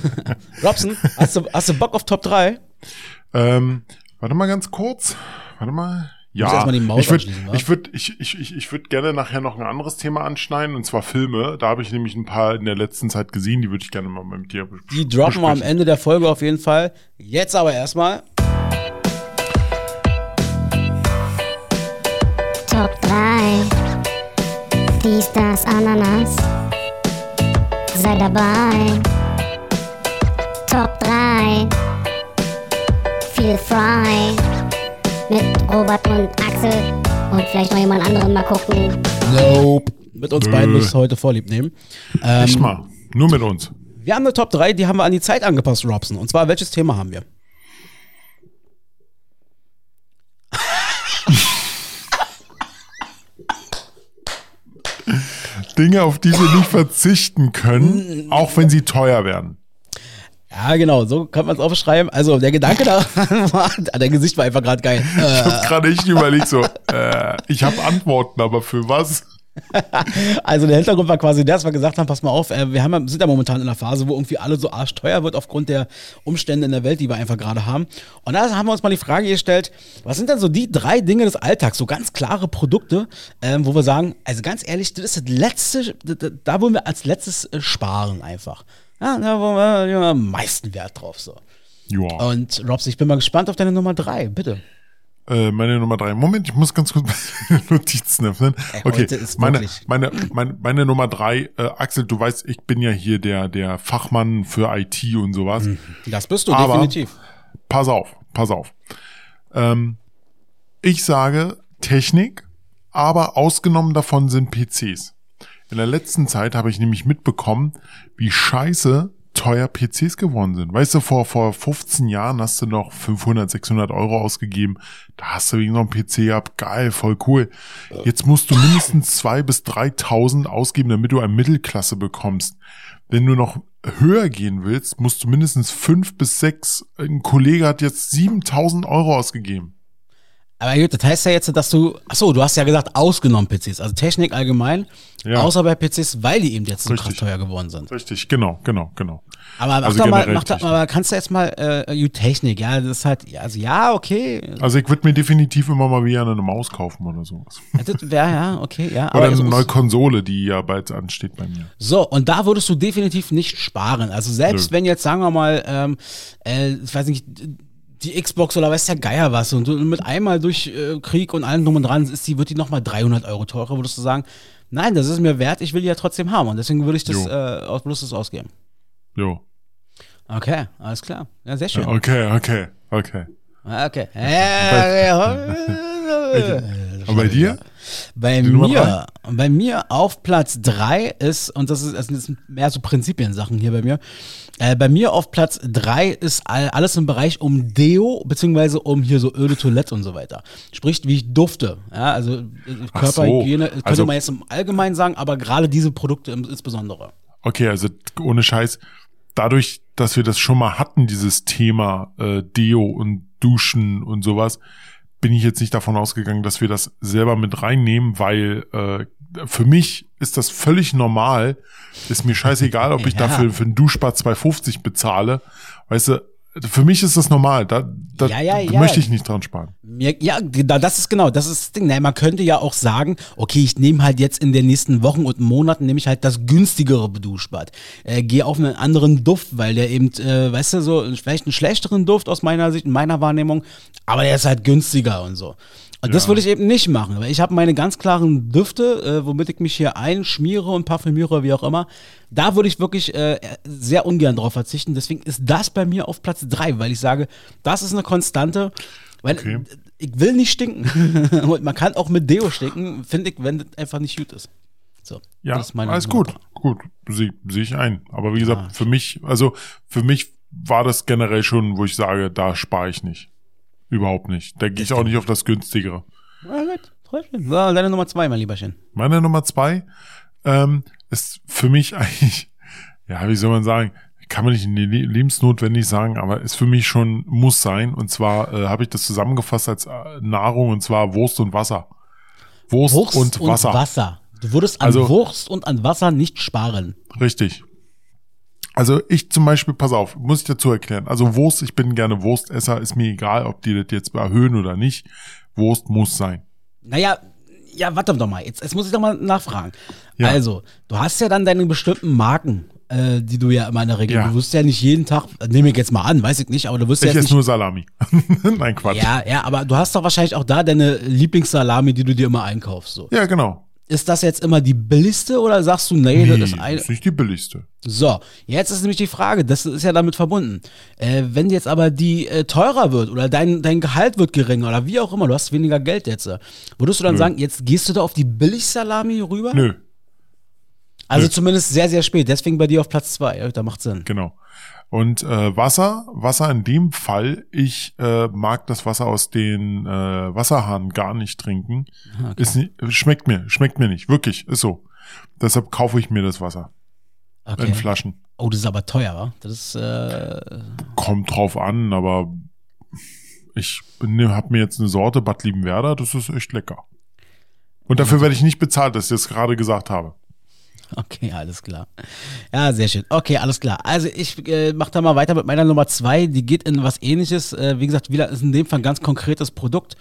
Robson, hast du, hast du Bock auf Top 3? Ähm, warte mal ganz kurz. Warte mal. Ja, ich würde ich würd, ich, ich, ich, ich würd gerne nachher noch ein anderes Thema anschneiden, und zwar Filme. Da habe ich nämlich ein paar in der letzten Zeit gesehen, die würde ich gerne mal mit dir bes- Die droppen wir am besprechen. Ende der Folge auf jeden Fall. Jetzt aber erstmal. Top 3. Dies, das, Ananas. Sei dabei. Top 3. Feel frei. Mit Robert und Axel. Und vielleicht noch jemand anderen mal gucken. Nope. Mit uns Nö. beiden müsst ihr heute vorlieb nehmen. Ähm, Echt mal. Nur mit uns. wir haben eine Top 3, die haben wir an die Zeit angepasst, Robson. Und zwar, welches Thema haben wir? Dinge, auf die wir nicht verzichten können, auch wenn sie teuer werden. Ja, genau, so kann man es aufschreiben. Also, der Gedanke da war, ah, dein Gesicht war einfach gerade geil. Äh, Ich habe gerade echt überlegt, so, äh, ich habe Antworten, aber für was? Also der Hintergrund war quasi der, dass wir gesagt haben, pass mal auf, äh, wir haben, sind ja momentan in einer Phase, wo irgendwie alles so arschteuer wird aufgrund der Umstände in der Welt, die wir einfach gerade haben. Und da haben wir uns mal die Frage gestellt, was sind denn so die drei Dinge des Alltags, so ganz klare Produkte, ähm, wo wir sagen, also ganz ehrlich, das ist das letzte, da wollen wir als letztes äh, sparen einfach. Ja, da wollen wir am meisten Wert drauf so. Ja. Und Robs, ich bin mal gespannt auf deine Nummer drei, bitte. Äh, meine Nummer drei. Moment, ich muss ganz kurz meine Notizen öffnen. Ey, Okay, ist meine, meine, meine, meine Nummer drei. Äh, Axel, du weißt, ich bin ja hier der, der Fachmann für IT und sowas. Das bist du, Aber- definitiv. Pass auf, pass auf. Ähm, ich sage Technik, aber ausgenommen davon sind PCs. In der letzten Zeit habe ich nämlich mitbekommen, wie scheiße teuer PCs geworden sind. Weißt du, vor, vor 15 Jahren hast du noch 500, 600 Euro ausgegeben. Da hast du wegen noch einen PC gehabt. Geil, voll cool. Jetzt musst du mindestens 2.000 bis 3.000 ausgeben, damit du eine Mittelklasse bekommst. Wenn du noch höher gehen willst, musst du mindestens 5 bis 6. Ein Kollege hat jetzt 7.000 Euro ausgegeben. Aber gut, das heißt ja jetzt, dass du, ach so, du hast ja gesagt, ausgenommen PCs, also Technik allgemein, Ja. außer bei PCs, weil die eben jetzt so krass teuer geworden sind. Richtig, genau, genau, genau. Aber mach Also doch mal, mach doch, aber kannst du jetzt mal, äh, Technik, ja, das ist halt, ja, also ja, okay, Also ich würde mir definitiv immer mal wieder eine Maus kaufen oder sowas. das wäre ja, okay, ja. Oder eine neue Konsole, die ja bald ansteht bei mir. So, und da würdest du definitiv nicht sparen. Also selbst Nö. wenn jetzt, sagen wir mal, ähm, äh, ich weiß nicht, die Xbox oder weiß der Geier was und mit einmal durch äh, Krieg und allem drum und dran ist die, wird die nochmal 300 Euro teurer, würdest du sagen, nein, das ist mir wert, ich will die ja trotzdem haben und deswegen würde ich das, äh, aus, bloß das ausgeben. Jo. Okay, alles klar. Ja, sehr schön. Okay, okay, okay. Ah, Okay. Und bei dir? Bei mir, bei mir auf Platz drei ist, und das ist, das sind mehr so Prinzipiensachen hier bei mir, äh, bei mir auf Platz drei ist all, alles im Bereich um Deo, beziehungsweise um hier so Öle Toilette und so weiter. Sprich, wie ich dufte. Ja, also äh, Ach so. Körperhygiene könnte Also- man jetzt im Allgemeinen sagen, aber gerade diese Produkte insbesondere. Okay, also ohne Scheiß. Dadurch, dass wir das schon mal hatten, dieses Thema äh, Deo und Duschen und sowas, bin ich jetzt nicht davon ausgegangen, dass wir das selber mit reinnehmen, weil äh, für mich ist das völlig normal. Ist mir scheißegal, ob ich Ja. dafür für einen Duschbad 2,50 bezahle. Weißt du, für mich ist das normal. Da, da Ja, ja, da ja. möchte ich nicht dran sparen. Ja, da- das ist genau, das ist das Ding. Man könnte ja auch sagen, okay, ich nehme halt jetzt in den nächsten Wochen und Monaten nehme ich halt das günstigere Duschbad. Äh, Gehe auf einen anderen Duft, weil der eben, äh, weißt du, so vielleicht einen schlechteren Duft aus meiner Sicht, in meiner Wahrnehmung, aber der ist halt günstiger und so. Das Ja. würde ich eben nicht machen, weil ich habe meine ganz klaren Düfte, äh, womit ich mich hier einschmiere und parfümiere, wie auch immer. Da würde ich wirklich äh, sehr ungern drauf verzichten. Deswegen ist das bei mir auf Platz drei, weil ich sage, das ist eine Konstante. Weil Okay. ich will nicht stinken. und man kann auch mit Deo stinken, finde ich, wenn das einfach nicht gut ist. So, Ja, das ist meine alles Nummer gut, gut, sehe seh ich ein. Aber wie gesagt, Ah. für mich, also für mich war das generell schon, wo ich sage, da spare ich nicht. Überhaupt nicht. Da gehe ich auch nicht auf das günstigere. Ja, gut, trotzdem. So, deine Nummer zwei, mein Lieberchen. Meine Nummer zwei ähm, ist für mich eigentlich, ja, wie soll man sagen, kann man nicht in die Le- lebensnotwendig sagen, aber ist für mich schon muss sein. Und zwar äh, habe ich das zusammengefasst als äh, Nahrung und zwar Wurst und Wasser. Wurst, Wurst und Wasser. Du würdest an Also- Wurst und an Wasser nicht sparen. Richtig. Also ich zum Beispiel, pass auf, muss ich dazu erklären. Also Wurst, ich bin gerne Wurstesser, ist mir egal, ob die das jetzt erhöhen oder nicht. Wurst muss sein. Naja, ja, warte doch mal. Jetzt, jetzt muss ich doch mal nachfragen. Ja. Also, du hast ja dann deine bestimmten Marken, äh, die du ja immer in der Regel, Ja. du wirst ja nicht jeden Tag, äh, nehme ich jetzt mal an, weiß ich nicht, aber du wirst ja Ich jetzt esse nicht. nur Salami. Nein, Quatsch. Ja, ja, aber du hast doch wahrscheinlich auch da deine Lieblingssalami, die du dir immer einkaufst. So. Ja, genau. Ist das jetzt immer die billigste oder sagst du, nee, Nee, das ist eine. ist nicht die billigste. So, jetzt ist nämlich die Frage, das ist ja damit verbunden. Äh, wenn jetzt aber die äh, teurer wird oder dein, dein Gehalt wird geringer oder wie auch immer, du hast weniger Geld jetzt, äh, würdest du dann Nö. sagen, jetzt gehst du da auf die Billigsalami rüber? Nö, Also Nö. zumindest sehr, sehr spät. Deswegen bei dir auf Platz zwei. Ja, da macht Sinn. genau. Und äh, Wasser, Wasser in dem Fall, ich äh, mag das Wasser aus den äh, Wasserhahn gar nicht trinken. Ah, Okay. Ist nicht, schmeckt mir, schmeckt mir nicht, wirklich, ist so. Deshalb kaufe ich mir das Wasser in Okay. Flaschen. Oh, das ist aber teuer, wa? Das ist, äh, Kommt drauf an, aber ich habe mir jetzt eine Sorte Bad Liebenwerder, das ist echt lecker. Und dafür werde ich nicht bezahlt, dass ich das gerade gesagt habe. okay, alles klar. Ja, sehr schön. Okay, alles klar. Also ich äh, mache da mal weiter mit meiner Nummer zwei. Die geht in was ähnliches. Äh, wie gesagt, wieder ist in dem Fall ein ganz konkretes Produkt.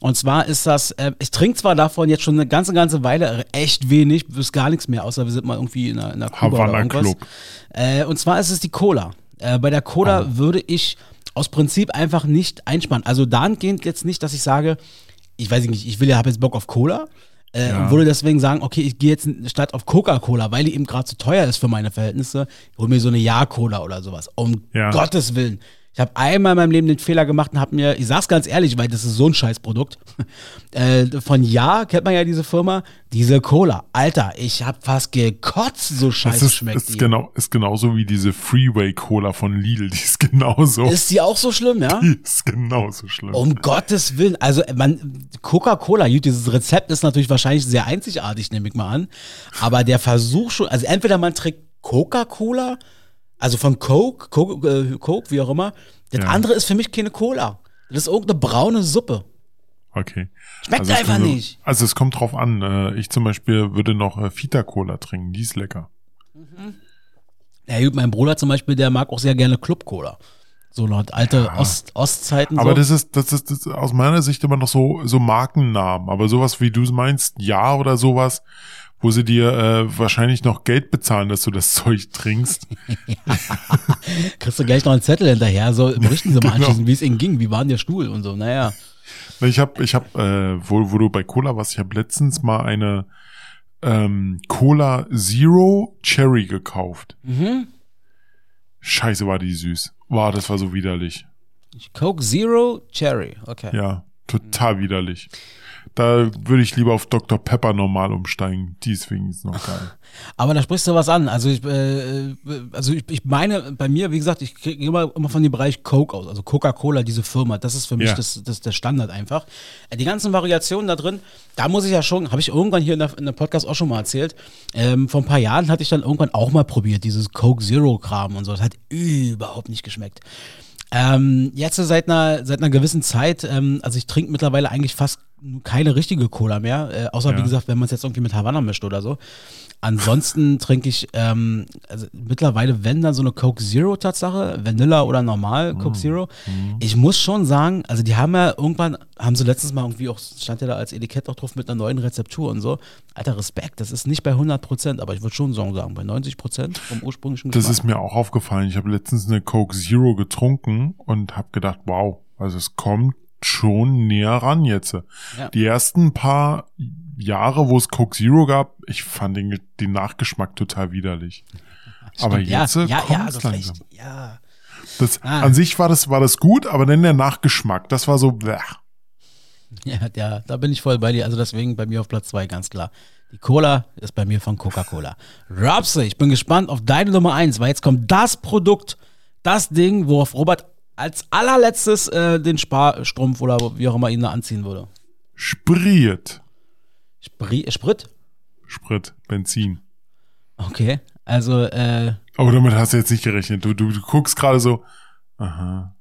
Und zwar ist das, äh, ich trinke zwar davon jetzt schon eine ganze, ganze Weile echt wenig, bis gar nichts mehr, außer wir sind mal irgendwie in einer, in einer Kuba oder irgendwas. Club. Äh, und zwar ist es die Cola. Äh, bei der Cola würde ich aus Prinzip einfach nicht einspannen. Also dahingehend jetzt nicht, dass ich sage, ich weiß nicht, ich will ja, habe jetzt Bock auf Cola. Äh, Ja. Und würde deswegen sagen, okay, ich gehe jetzt statt auf Coca-Cola, weil die eben gerade zu teuer ist für meine Verhältnisse, hol mir so eine Ja-Cola oder sowas. Um Ja. Gottes Willen. Ich habe einmal in meinem Leben den Fehler gemacht und habe mir, ich sag's ganz ehrlich, weil das ist so ein Scheißprodukt, äh, von Ja, kennt man ja diese Firma, diese Cola. Alter, ich habe fast gekotzt, so scheiße ist, schmeckt ist, die. genau, ist genauso wie diese Freeway Cola von Lidl, die ist genauso. Ist die auch so schlimm, ja? die ist genauso schlimm. Um Gottes Willen. Also, man, Coca-Cola, dieses Rezept ist natürlich wahrscheinlich sehr einzigartig, nehme ich mal an. Aber der Versuch schon, also entweder man trägt Coca-Cola, also von Coke, Coke, äh, Coke, wie auch immer. Das Ja. andere ist für mich keine Cola. Das ist irgendeine braune Suppe. Okay. Schmeckt Also einfach kommt- nicht. Also es kommt drauf an. Äh, ich zum Beispiel würde noch äh, Vita Cola trinken, die ist lecker. Ja, gut, mein Bruder zum Beispiel, der mag auch sehr gerne Club-Cola. So noch alte Ja. Ost, Ostzeiten. Aber so. das ist, das ist, das ist aus meiner Sicht immer noch so, so Markennamen. Aber sowas wie du meinst, ja oder sowas, wo sie dir äh, wahrscheinlich noch Geld bezahlen, dass du das Zeug trinkst. kriegst du gleich noch einen Zettel hinterher. So, berichten Sie mal Genau. anschließend, wie es Ihnen ging. Wie war denn der Stuhl und so. Naja. Ich habe, ich habe, äh, wo, wo du bei Cola warst, ich habe letztens mal eine ähm, Cola Zero Cherry gekauft. Mhm. Scheiße, war die süß. Wow, das war so widerlich. Coke Zero Cherry. Okay. Ja, total widerlich. Da würde ich lieber auf Dr. Pepper normal umsteigen. Die ist wenigstens noch geil. Aber da sprichst du was an. Also ich, äh, also ich, ich meine, bei mir, wie gesagt, ich kriege immer, immer von dem Bereich Coke aus. Also Coca-Cola, diese Firma, das ist für mich Ja. das, das, der Standard einfach. Äh, Die ganzen Variationen da drin, da muss ich ja schon, habe ich irgendwann hier in der, in der Podcast auch schon mal erzählt. Ähm, vor ein paar Jahren hatte ich dann irgendwann auch mal probiert, dieses Coke Zero-Kram und so. Das hat überhaupt nicht geschmeckt. Ähm, jetzt seit einer, seit einer gewissen Zeit, ähm, also ich trinke mittlerweile eigentlich fast keine richtige Cola mehr, äh, außer wie Ja. gesagt, wenn man es jetzt irgendwie mit Havanna mischt oder so. Ansonsten trinke ich ähm, also mittlerweile, wenn dann so eine Coke Zero Tatsache, Vanilla oder normal Mm. Coke Zero. Ich muss schon sagen, also die haben ja irgendwann, haben sie letztens mal irgendwie auch, stand ja da als Etikett auch drauf mit einer neuen Rezeptur und so. Alter, Respekt, das ist nicht bei 100 Prozent, aber ich würde schon sagen, bei 90 Prozent vom ursprünglichen Das Geschmack. ist mir auch aufgefallen. Ich habe letztens eine Coke Zero getrunken und habe gedacht, wow, also es kommt schon näher ran jetzt. Ja. Die ersten paar Jahre, wo es Coke Zero gab, ich fand den, den Nachgeschmack total widerlich. Aber Stimmt, ja, jetzt ja, ja, kommt's du hast langsam. Ja. Das, Ah. An sich war das, war das gut, aber dann der Nachgeschmack, das war so, bleh. Ja, ja, da bin ich voll bei dir. Also deswegen bei mir auf Platz zwei ganz klar. Die Cola ist bei mir von Coca-Cola. Robse, ich bin gespannt auf deine Nummer eins, weil jetzt kommt das Produkt, das Ding, worauf Robert als allerletztes äh, den Sparstrumpf oder wie auch immer ihn da anziehen würde. Sprit. Spri Sprit? Sprit, Benzin. Okay. Also, äh, Aber damit hast du jetzt nicht gerechnet. Du, du, du guckst gerade so, aha.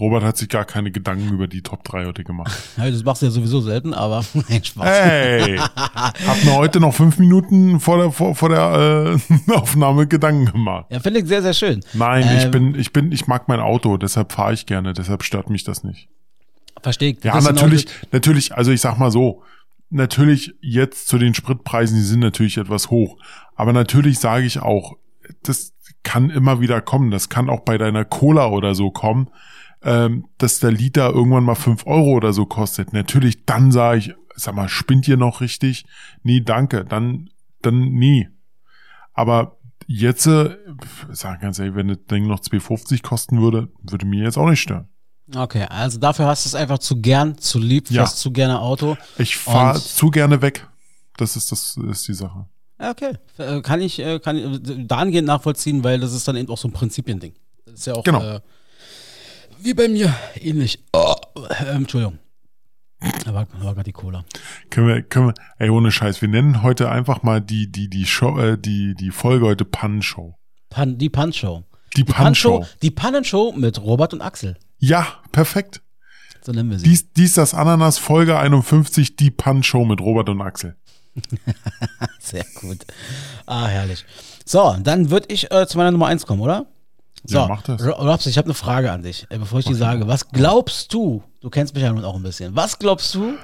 Robert hat sich gar keine Gedanken über die Top 3 heute gemacht. das machst du ja sowieso selten, aber nein, Spaß. Hey, hab mir heute noch fünf Minuten vor der, vor, vor der äh, Aufnahme Gedanken gemacht. Ja, finde ich sehr, sehr schön. Nein, ich Ähm, bin, ich bin, ich mag mein Auto, deshalb fahre ich gerne, deshalb stört mich das nicht. Verstehe ich. Ja, natürlich, natürlich, also ich sag mal so, natürlich jetzt zu den Spritpreisen, die sind natürlich etwas hoch. Aber natürlich sage ich auch, das kann immer wieder kommen. Das kann auch bei deiner Cola oder so kommen, ähm, dass der Liter irgendwann mal fünf Euro oder so kostet. Natürlich, dann sage ich, sag mal, spinnt ihr noch richtig? Nee, danke. Dann, dann nie. Aber jetzt, äh, sag ganz ehrlich, wenn das Ding noch 2,50 kosten würde, würde mir jetzt auch nicht stören. Okay, also dafür hast du es einfach zu gern, zu lieb, Ja. fast zu gerne Auto. Ich fahre zu gerne weg. Das ist das ist die Sache. Okay. Äh, Kann ich, äh, kann ich dahingehend nachvollziehen, weil das ist dann eben auch so ein Prinzipiending. Das ist ja auch Genau. äh, wie bei mir ähnlich. Oh, äh, Entschuldigung. Da war, da war gerade die Cola. Können wir, können wir, ey, ohne Scheiß, wir nennen heute einfach mal die, die, die Show, äh, die, die Folge heute Pannenshow. Pan, die Punch-Show. Die Die Pannenshow. die Pannenshow mit Robert und Axel. Ja, perfekt. So nennen wir sie. Dies, dies das Ananas Folge 51, die Pannenshow mit Robert und Axel. Sehr gut. Ah, herrlich. So, dann würde ich äh, zu meiner Nummer eins kommen, oder? So, Ja, mach das. Ro- Robs, ich habe eine Frage an dich, äh, bevor ich die sage. Was glaubst du, du kennst mich ja nun auch ein bisschen, was glaubst du,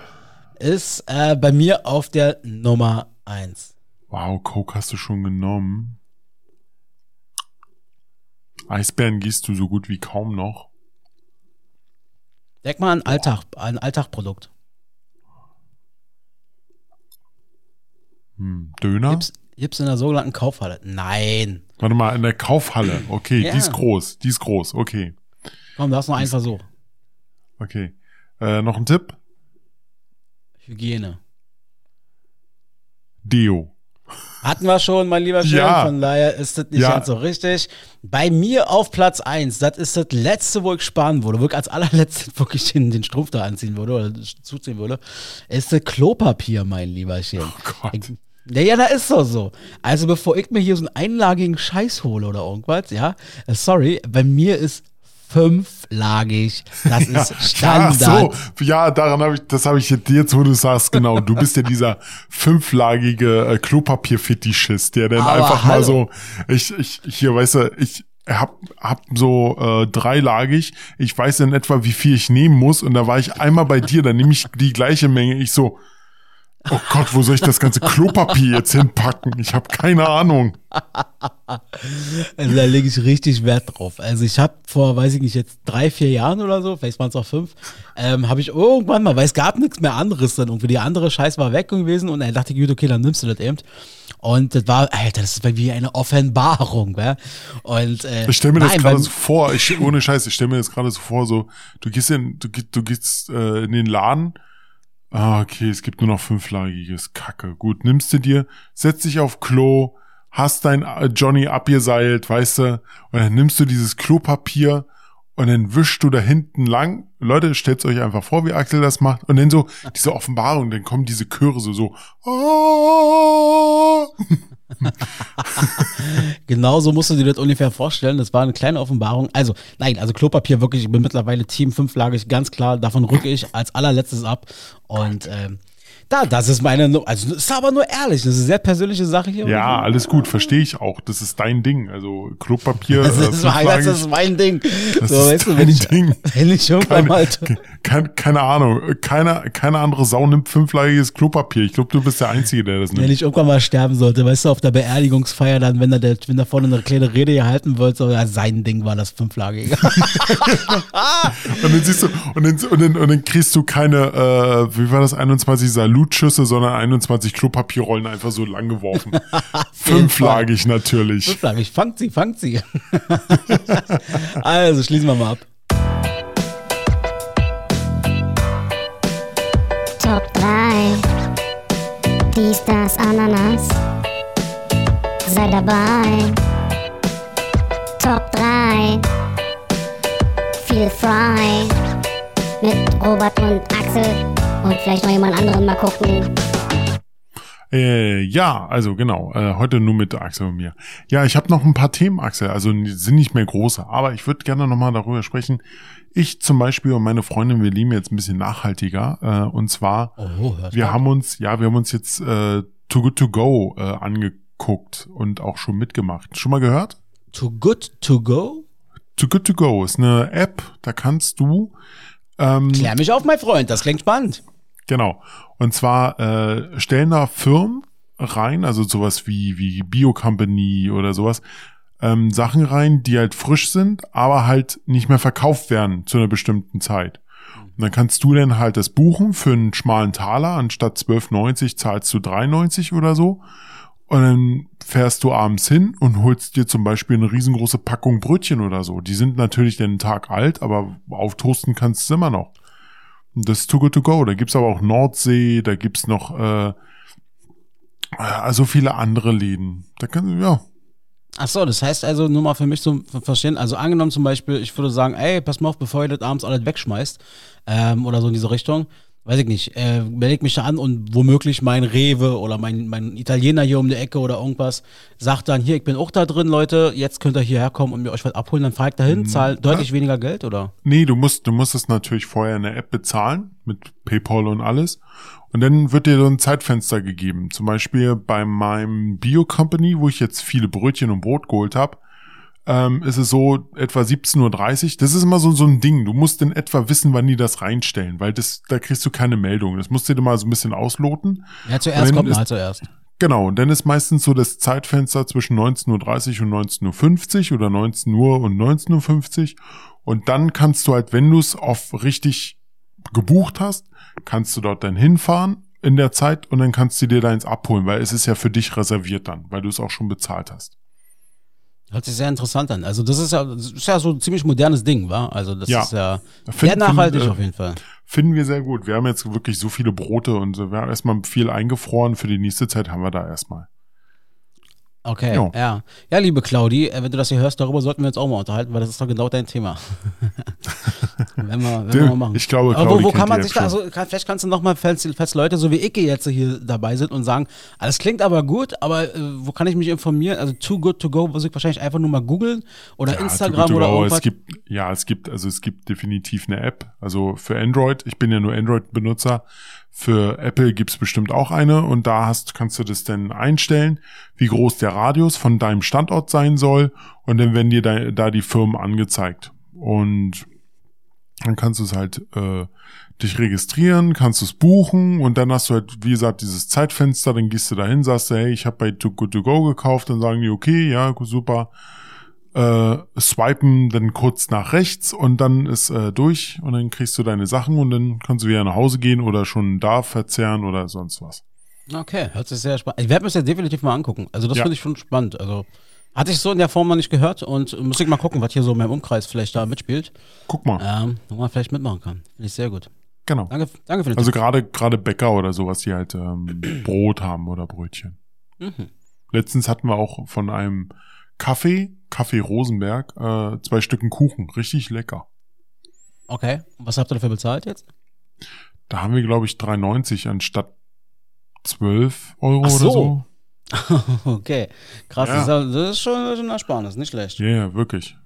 ist äh, bei mir auf der Nummer eins? Wow, Coke hast du schon genommen. Eisbären gießt du so gut wie kaum noch. Denk mal an Alltag, ein Alltagprodukt. Hm, Döner? Gibt's, gibt's in der sogenannten Kaufhalle? Nein. Warte mal, in der Kaufhalle. Okay, Ja. die ist groß, die ist groß. Okay, Komm, du hast noch einen Versuch. okay. Äh, noch ein Tipp? Hygiene. Deo. Hatten wir schon, mein lieber Schirm, Ja. von daher ist das nicht Ja. ganz so richtig. Bei mir auf Platz eins, das ist das letzte, wo ich sparen würde, wo ich als allerletztes wirklich den, den Strumpf da anziehen würde oder zuziehen würde, ist das Klopapier, mein lieber Schirm. Oh Gott. Ich, ja, ja, da ist doch so. Also bevor ich mir hier so einen einlagigen Scheiß hole oder irgendwas, ja, äh, sorry, bei mir ist fünflagig. Das ist Standard. Ach so, ja, daran habe ich, das habe ich jetzt, wo du sagst, genau, du bist ja dieser fünflagige äh, Klopapier-Fetischist, der dann Aber einfach mal hallo. so, ich, ich, hier, weißt du, ich hab, hab so äh, dreilagig, ich weiß in etwa, wie viel ich nehmen muss und da war ich einmal bei dir, dann nehme ich die gleiche Menge, ich so, oh Gott, wo soll ich das ganze Klopapier jetzt hinpacken? Ich habe keine Ahnung. Also da lege ich richtig Wert drauf. Also ich habe vor, weiß ich nicht, jetzt drei, vier Jahren oder so, vielleicht waren es auch fünf, ähm, habe ich irgendwann mal, weil es gab nichts mehr anderes dann irgendwie. Die andere Scheiß war weg gewesen und dann dachte ich, gut, okay, dann nimmst du das eben. Und das war, Alter, das ist bei mir eine Offenbarung, ja. Und äh, Ich stelle mir das nein, gerade beim- so vor, ich, ohne Scheiß, ich stelle mir das gerade so vor, so, du gehst in, du, gehst- du gehst äh, in den Laden, ah, okay, es gibt nur noch fünflagiges Kacke. Gut, nimmst du dir, setz dich auf Klo, hast dein äh, Johnny abgeseilt, weißt du, und dann nimmst du dieses Klopapier und dann wischst du da hinten lang. Leute, stellt euch einfach vor, wie Axel das macht. Und dann so, diese Offenbarung, dann kommen diese Chöre so, so, Genauso musst du dir das ungefähr vorstellen. Das war eine kleine Offenbarung. Also, nein, also Klopapier wirklich, ich bin mittlerweile Team fünflagig, ganz klar. Davon rücke ich als allerletztes ab. Und ähm, Da, das ist meine, also ist aber nur ehrlich, das ist eine sehr persönliche Sache hier. Ja, alles gut, verstehe ich auch. Das ist dein Ding. Also Klopapier. Das äh, ist, mein, das ist mein Ding. Das so, ist weißt du, wenn ich, Ding. wenn ich irgendwann mal, keine, keine, Ahnung. Keine, keine andere Sau nimmt fünflagiges Klopapier. Ich glaube, du bist der Einzige, der das wenn nimmt. ich irgendwann mal sterben sollte, weißt du, auf der Beerdigungsfeier dann, wenn da der, wenn da vorne eine kleine Rede gehalten wird, so, ja, sein Ding war das fünflagige. Und dann siehst du, und dann, und dann, und dann kriegst du keine, äh, wie war das, 21 Salutschüsse, sondern 21 Klopapierrollen einfach so lang geworfen. Fünflagig natürlich. fünflagig, fangt sie, fangt sie. also, schließen wir mal ab. Top 3. Dies, das, Ananas. Sei dabei. Top 3. Feel Fry. Mit Robert und Axel. Und vielleicht noch jemand anderen mal gucken. Äh, ja, also genau. Äh, heute nur mit Axel und mir. Ja, ich habe noch ein paar Themen, Axel. Also die sind nicht mehr große, aber ich würde gerne nochmal darüber sprechen. Ich zum Beispiel und meine Freundin, wir leben jetzt ein bisschen nachhaltiger. Äh, und zwar, Oh, wir haben uns, ja, wir haben uns jetzt äh, Too Good To Go äh, angeguckt und auch schon mitgemacht. Schon mal gehört? Too good to go? Too Good To Go ist eine App, da kannst du ähm, Klär mich auf, mein Freund, das klingt spannend. Genau. Und zwar äh, stellen da Firmen rein, also sowas wie, wie Bio Company oder sowas, ähm, Sachen rein, die halt frisch sind, aber halt nicht mehr verkauft werden zu einer bestimmten Zeit. Und dann kannst du dann halt das buchen für einen schmalen Taler, anstatt 12,90 zahlst du 3,90 oder so. Und dann fährst du abends hin und holst dir zum Beispiel eine riesengroße Packung Brötchen oder so. Die sind natürlich den Tag alt, aber auftoasten kannst du immer noch. Das ist Too Good To Go. Da gibt's aber auch Nordsee, da gibt's noch äh, also viele andere Läden. Da kann, ja, Ach so, das heißt also nur mal für mich zum Verstehen, also angenommen zum Beispiel, ich würde sagen, ey, pass mal auf, bevor ihr das abends alles wegschmeißt, ähm, oder so in diese Richtung, weiß ich nicht, äh, melde ich mich da an und womöglich mein Rewe oder mein, mein Italiener hier um die Ecke oder irgendwas sagt dann, hier, ich bin auch da drin, Leute, jetzt könnt ihr hierher kommen und mir euch was abholen, dann fahre ich dahin, zahl deutlich weniger Geld, oder? Nee, du musst, du musst es natürlich vorher in der App bezahlen, mit PayPal und alles. Und dann wird dir so ein Zeitfenster gegeben. Zum Beispiel bei meinem Bio-Company, wo ich jetzt viele Brötchen und Brot geholt habe, ähm, ist es so etwa 17.30 Uhr. Das ist immer so, so ein Ding. Du musst in etwa wissen, wann die das reinstellen, weil das, da kriegst du keine Meldung. Das musst du dir mal so ein bisschen ausloten. Ja, zuerst kommt mal zuerst. Genau, und dann ist meistens so das Zeitfenster zwischen 19.30 Uhr und 19.50 Uhr oder 19 Uhr und 19.50 Uhr. Und dann kannst du halt, wenn du es auf richtig gebucht hast, kannst du dort dann hinfahren in der Zeit und dann kannst du dir deins abholen, weil es ist ja für dich reserviert dann, weil du es auch schon bezahlt hast. Hört sich sehr interessant an. Also das ist ja, das ist ja so ein ziemlich modernes Ding, wa? Also das Ja. ist ja Find- sehr nachhaltig find, äh, auf jeden Fall. Finden wir sehr gut. Wir haben jetzt wirklich so viele Brote und so. wir haben erstmal viel eingefroren. Für die nächste Zeit haben wir da erstmal. Okay, Ja. ja. Ja, liebe Claudi, äh, wenn du das hier hörst, darüber sollten wir uns auch mal unterhalten, weil das ist doch genau dein Thema. wenn wir, wenn wir mal machen. Ich glaube, Aber Claudi wo, wo kennt kann man sich da, also vielleicht kannst du noch mal, falls, falls Leute so wie ich jetzt hier dabei sind und sagen, alles klingt aber gut, aber äh, wo kann ich mich informieren? Also too good to go, muss ich wahrscheinlich einfach nur mal googeln oder Ja, Instagram oder go. irgendwas. Es gibt, ja, es gibt, also es gibt definitiv eine App. Also für Android, ich bin ja nur Android-Benutzer. Für Apple gibt's bestimmt auch eine und da hast, kannst du das dann einstellen, wie groß der Radius von deinem Standort sein soll und dann werden dir da, da die Firmen angezeigt. Und dann kannst du es halt äh, dich registrieren, kannst es buchen und dann hast du halt, wie gesagt, dieses Zeitfenster, dann gehst du dahin, sagst du, hey, ich habe bei Too Good To Go gekauft, dann sagen die, okay, ja, super, äh, swipen dann kurz nach rechts und dann ist äh, durch und dann kriegst du deine Sachen und dann kannst du wieder nach Hause gehen oder schon da verzehren oder sonst was. Okay, hört sich sehr spannend. Ich werde mir das ja definitiv mal angucken. Also das Ja. finde ich schon spannend. Also hatte ich so in der Form noch nicht gehört und muss ich mal gucken, was hier so in meinem Umkreis vielleicht da mitspielt. Guck mal, Ähm, wo man vielleicht mitmachen kann. Finde ich sehr gut. genau. Danke, danke für den Also gerade gerade Bäcker oder sowas, die halt ähm, Brot haben oder Brötchen. Mhm. Letztens hatten wir auch von einem Kaffee, Kaffee Rosenberg, äh, zwei Stücken Kuchen. Richtig lecker. Okay, und was habt ihr dafür bezahlt jetzt? Da haben wir, glaube ich, 3,90 anstatt 12 Euro so. oder so. okay, krass. Ja. Das, ist, schon, schon ein Ersparnis, nicht schlecht. Ja, ja, wirklich.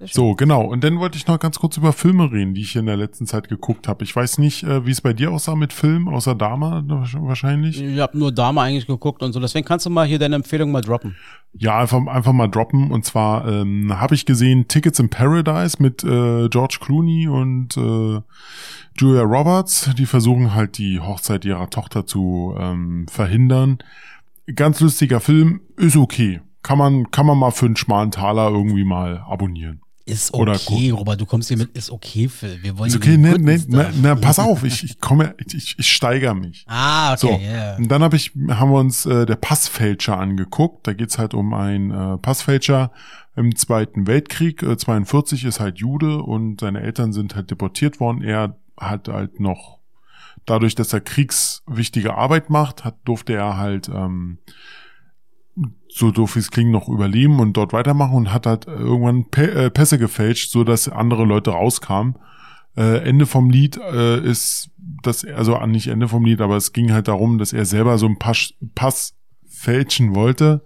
So, genau. Und dann wollte ich noch ganz kurz über Filme reden, die ich in der letzten Zeit geguckt habe. Ich weiß nicht, äh, wie es bei dir aussah mit Filmen, außer Dama wahrscheinlich. Ich habe nur Dama eigentlich geguckt und so. Deswegen kannst du mal hier deine Empfehlung mal droppen. Ja, einfach, einfach mal droppen. Und zwar ähm, habe ich gesehen Tickets in Paradise mit äh, George Clooney und äh, Julia Roberts. Die versuchen halt die Hochzeit ihrer Tochter zu ähm, verhindern. Ganz lustiger Film, ist okay. Kann man, kann man mal für einen schmalen Taler irgendwie mal abonnieren. Ist okay, Robert, du kommst hier mit, ist okay, Phil. Wir wollen Ist okay, ne, ne, Stuff. ne, ne, pass auf, ich, ich komme, ich, ich steigere mich. Ah, okay, So, ja. und dann hab ich, haben wir uns äh, der Passfälscher angeguckt. Da geht's halt um einen äh, Passfälscher im Zweiten Weltkrieg. Äh, 42 ist halt Jude und seine Eltern sind halt deportiert worden. Er hat halt noch, dadurch, dass er kriegswichtige Arbeit macht, hat, durfte er halt ähm, so doof wie es klingt, noch überleben und dort weitermachen und hat halt irgendwann Pe äh, Pässe gefälscht, so dass andere Leute rauskamen. Äh, Ende vom Lied äh, ist das, also nicht Ende vom Lied, aber es ging halt darum, dass er selber so einen Pass, Pass fälschen wollte.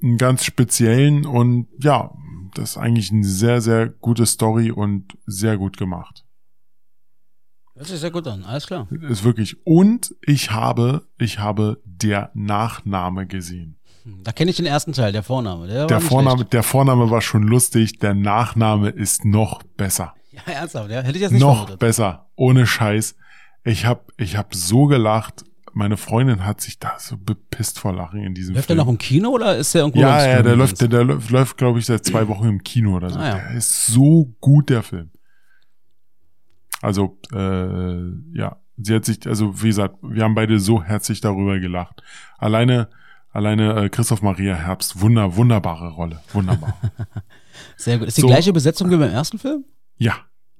Einen ganz speziellen und ja, das ist eigentlich eine sehr, sehr gute Story und sehr gut gemacht. Hört sich sehr gut an, alles klar. Ist wirklich. Und ich habe, ich habe der Nachname gesehen. Da kenne ich den ersten Teil, der Vorname. Der, Der Vorname, schlecht. der Vorname war schon lustig, der Nachname ist noch besser. Ja, ernsthaft, ja. Hätte ich jetzt nicht noch vermutet. besser. Ohne Scheiß. Ich hab, ich hab so gelacht. Meine Freundin hat sich da so bepisst vor Lachen in diesem Läuft der Film. noch im Kino oder ist der irgendwo ja, ja, der läuft, der, der läuft, läuft glaube ich, seit zwei Wochen im Kino oder so. Ah, ja. Der ist so gut, der Film. Also, äh, ja, sie hat sich, also wie gesagt, wir haben beide so herzlich darüber gelacht. Alleine, alleine äh, Christoph Maria Herbst, wunder, wunderbare Rolle, wunderbar. Sehr gut. Ist die So. gleiche Besetzung wie beim ersten Film? ja,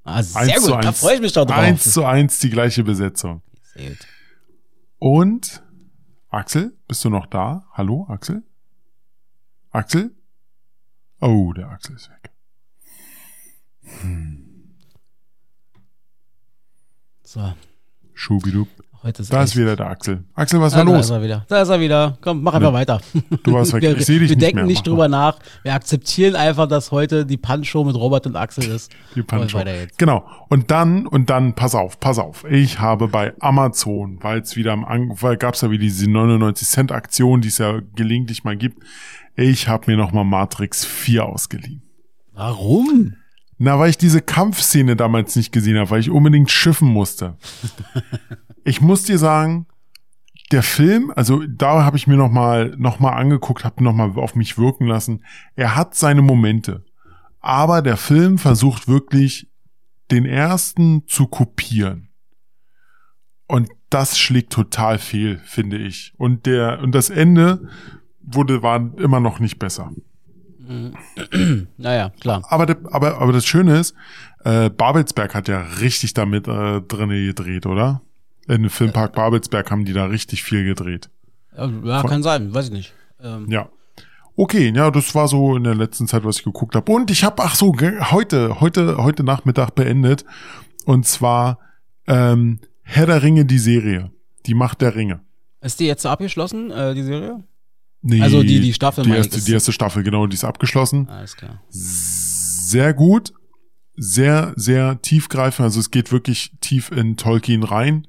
Ah, sehr eins zu gut, da freue ich mich doch drauf. Eins zu eins die gleiche Besetzung. Sehr gut. Und Axel, bist du noch da? Hallo, Axel? Axel? Oh, der Axel ist weg. So, Schubidub. Heute ist Da ist wieder der Axel. Axel, was war Da los? ist er wieder. Da ist er wieder. Komm, mach einfach weiter. Du warst weg. Wir, Ich dich wir nicht denken mehr. nicht drüber nach. Wir akzeptieren einfach, dass heute die Punch-Show mit Robert und Axel ist. Die Punch-Show. Genau. Und dann, und dann, pass auf, pass auf. Ich habe bei Amazon, weil es wieder am An weil gab's ja wieder diese 99 Cent Aktion, die es ja gelegentlich mal gibt. Ich habe mir nochmal Matrix 4 ausgeliehen. Warum? Na, weil ich diese Kampfszene damals nicht gesehen habe, weil ich unbedingt schiffen musste. ich muss dir sagen, der Film, also da habe ich mir noch mal noch mal angeguckt, habe noch mal auf mich wirken lassen. Er hat seine Momente, aber der Film versucht wirklich den ersten zu kopieren. Und das schlägt total fehl, finde ich. Und der und das Ende wurde war immer noch nicht besser. Naja, klar. Aber, aber, aber das Schöne ist, äh, Babelsberg hat ja richtig damit äh, drinne gedreht, oder? In dem Filmpark Babelsberg haben die da richtig viel gedreht. Ja, kann sein, weiß ich nicht. Ähm, Ja. Okay, ja, das war so in der letzten Zeit, was ich geguckt habe. Und ich habe, ach so, heute, heute, heute Nachmittag beendet. Und zwar ähm, Herr der Ringe, die Serie. Die Macht der Ringe. Ist die jetzt abgeschlossen, äh, die Serie? Nee, Also die- die Staffel, Die erste, die erste Staffel, genau, die ist abgeschlossen. Alles klar. sehr gut, sehr, sehr tiefgreifend. Also es geht wirklich tief in Tolkien rein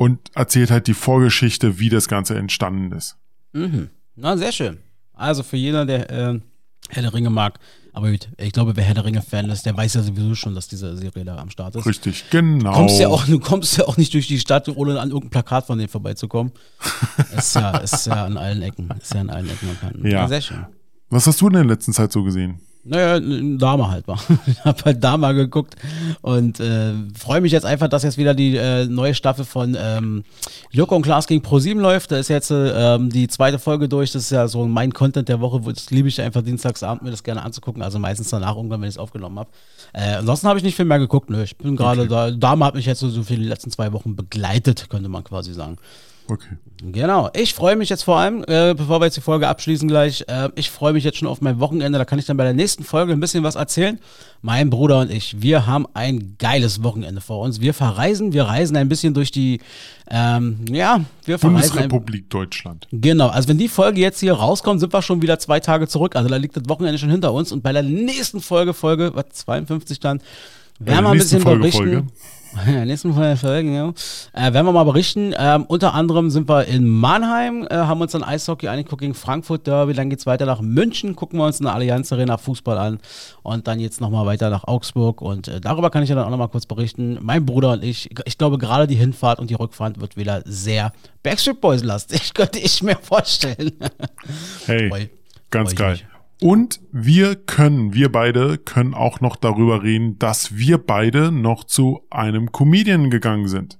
und erzählt halt die Vorgeschichte, wie das Ganze entstanden ist. Mhm. Na, sehr schön. Also für jeder, der äh, Herr der Ringe mag, aber ich glaube, wer Herr der Ringe-Fan ist, der weiß ja sowieso schon, dass diese Serie da am Start ist. Richtig, genau. Du kommst ja auch, du kommst ja auch nicht durch die Stadt, ohne an irgendein Plakat von denen vorbeizukommen. ist ja, ist ja an allen Ecken. Ist ja an allen Ecken. Ja. Sehr schön. Was hast du denn in der letzten Zeit so gesehen? Naja, ein Dama halt war. Ich hab halt Dama geguckt und äh, freue mich jetzt einfach, dass jetzt wieder die äh, neue Staffel von ähm, Joko und Klaas gegen Pro7 läuft. Da ist jetzt äh, ähm, die zweite Folge durch. Das ist ja so mein Content der Woche. wo- Das liebe ich einfach dienstagsabend, mir das gerne anzugucken. Also meistens danach irgendwann, wenn ich es aufgenommen habe. Äh, ansonsten habe ich nicht viel mehr geguckt. Nö, ich bin gerade da. Dama hat mich jetzt so, so für die letzten zwei Wochen begleitet, könnte man quasi sagen. Okay. Genau. Ich freue mich jetzt vor allem, äh, bevor wir jetzt die Folge abschließen gleich, äh, ich freue mich jetzt schon auf mein Wochenende. Da kann ich dann bei der nächsten Folge ein bisschen was erzählen. Mein Bruder und ich, wir haben ein geiles Wochenende vor uns. Wir verreisen, wir reisen ein bisschen durch die, ähm, ja, wir verreisen. Ein, Bundesrepublik Deutschland. genau. Also wenn die Folge jetzt hier rauskommt, sind wir schon wieder zwei Tage zurück. Also da liegt das Wochenende schon hinter uns. Und bei der nächsten Folge, Folge, was, 52 dann, werden wir ein bisschen Folge, berichten. Folge. Nächsten Folge, Folge ja. Äh, werden wir mal berichten. Ähm, unter anderem sind wir in Mannheim, äh, haben uns dann Eishockey angeguckt gegen Frankfurt Derby. Dann geht's weiter nach München, gucken wir uns in der Allianz Arena Fußball an. Und dann jetzt nochmal weiter nach Augsburg. Und äh, darüber kann ich ja dann auch nochmal kurz berichten. Mein Bruder und ich, ich glaube gerade die Hinfahrt und die Rückfahrt wird wieder sehr Backstreet Boys lastig, könnte ich mir vorstellen. Hey, Freu- ganz ich geil. mich. Und wir können, wir beide können auch noch darüber reden, dass wir beide noch zu einem Comedian gegangen sind.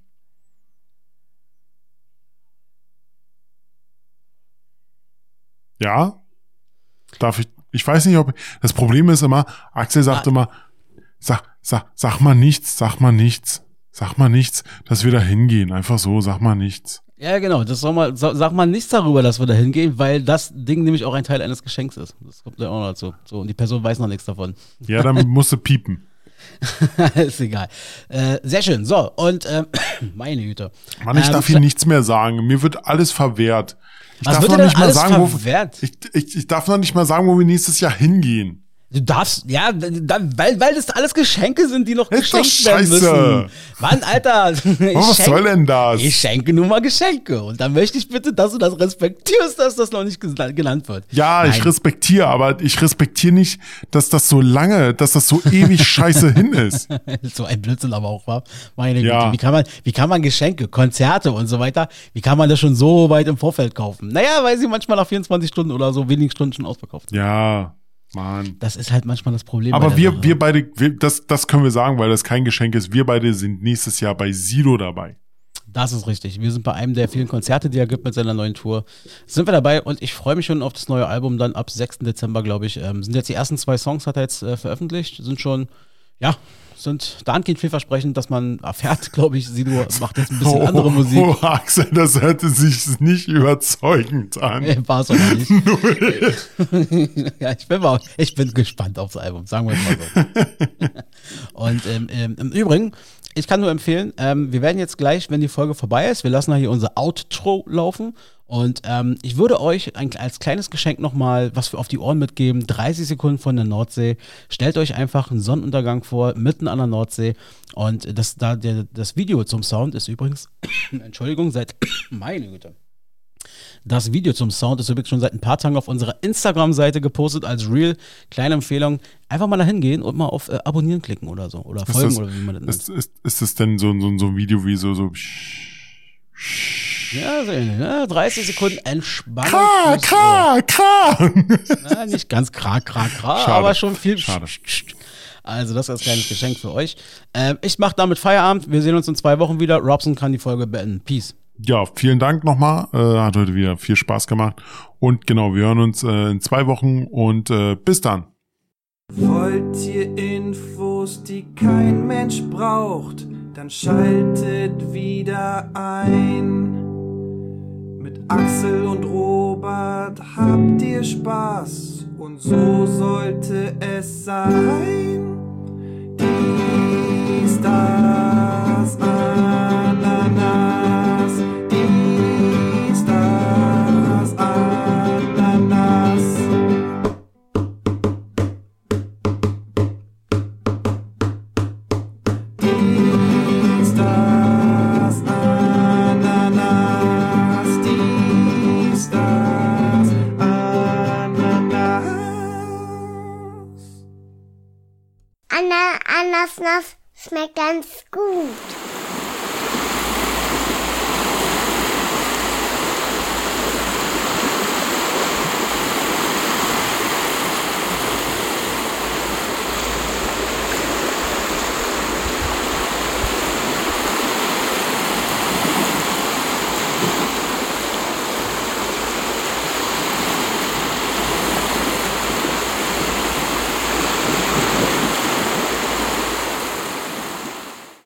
Ja? Darf ich? Ich weiß nicht, ob das Problem ist immer, Axel sagt Ah. immer, sag, sag, sag mal nichts, sag mal nichts, sag mal nichts, dass wir da hingehen. Einfach so, sag mal nichts. Ja, genau. Das soll mal, sag mal nichts darüber, dass wir da hingehen, weil das Ding nämlich auch ein Teil eines Geschenks ist. Das kommt ja auch noch dazu. So, und die Person weiß noch nichts davon. Ja, dann musst du piepen. ist egal. Äh, sehr schön. So, und ähm, meine Güte. Mann, ich Ähm, darf hier nichts mehr sagen. Mir wird alles verwehrt. Ich Was darf noch nicht mal sagen, wo ich, ich, ich darf noch nicht mal sagen, wo wir nächstes Jahr hingehen. Du darfst, ja, dann, weil, weil das alles Geschenke sind, die noch Ist geschenkt werden müssen. Mann, Alter. Ich Oh, was schenk- soll denn das? Ich schenke nur mal Geschenke. Und dann möchte ich bitte, dass du das respektierst, dass das noch nicht genannt wird. Ja, ich Nein. respektiere, aber ich respektiere nicht, dass das so lange, dass das so ewig scheiße hin ist. so ein Blödsinn aber auch war. Meine Ja. Güte, wie kann man, wie kann man Geschenke, Konzerte und so weiter, wie kann man das schon so weit im Vorfeld kaufen? Naja, weil sie manchmal nach 24 Stunden oder so wenigen Stunden schon ausverkauft sind. Ja, Mann. Das ist halt manchmal das Problem. Aber wir, Sache. wir beide, wir, das, das können wir sagen, weil das kein Geschenk ist. Wir beide sind nächstes Jahr bei Sido dabei. Das ist richtig. Wir sind bei einem der vielen Konzerte, die er gibt mit seiner neuen Tour. Sind wir dabei und ich freue mich schon auf das neue Album dann ab 6. Dezember, glaube ich. Ähm, sind jetzt die ersten zwei Songs, hat er jetzt äh, veröffentlicht. Sind schon, ja, sind dahingehend vielversprechend, dass man erfährt, glaube ich, Sido macht jetzt ein bisschen andere Musik. Oh, Axel, das hörte sich nicht überzeugend an. Nee, War es aber nicht. ja, ich bin, mal, ich bin gespannt aufs Album, sagen wir es mal so. Und ähm, ähm, im Übrigen, ich kann nur empfehlen, ähm, wir werden jetzt gleich, wenn die Folge vorbei ist, wir lassen hier unser Outro laufen. Und ähm, ich würde euch ein, als kleines Geschenk nochmal was für auf die Ohren mitgeben. 30 Sekunden von der Nordsee. Stellt euch einfach einen Sonnenuntergang vor, mitten an der Nordsee. Und das, da, der, das Video zum Sound ist übrigens, Entschuldigung, seit, meine Güte. Das Video zum Sound ist übrigens schon seit ein paar Tagen auf unserer Instagram-Seite gepostet als Real. Kleine Empfehlung. Einfach mal da hingehen und mal auf äh, Abonnieren klicken oder so. Oder Ist folgen das, oder wie man das nennt. ist, ist, ist das denn so, so, so ein Video wie so, so Ja, so ähnlich. Ne? 30 Sekunden Entspannung. Kra, kra, kra. Na, nicht ganz kra, kra, kra, Schade. aber schon viel. Schade. Also das ist als kleines Geschenk für euch. Ähm, ich mache damit Feierabend. Wir sehen uns in zwei Wochen wieder. Robson kann die Folge beenden. Peace. Ja, vielen Dank nochmal. Äh, hat heute wieder viel Spaß gemacht. Und genau, wir hören uns äh, in zwei Wochen und äh, bis dann. Wollt ihr Infos, die kein Mensch braucht, dann schaltet wieder ein. Mit Axel und Robert habt ihr Spaß und so sollte es sein. Dies, das, Ananas.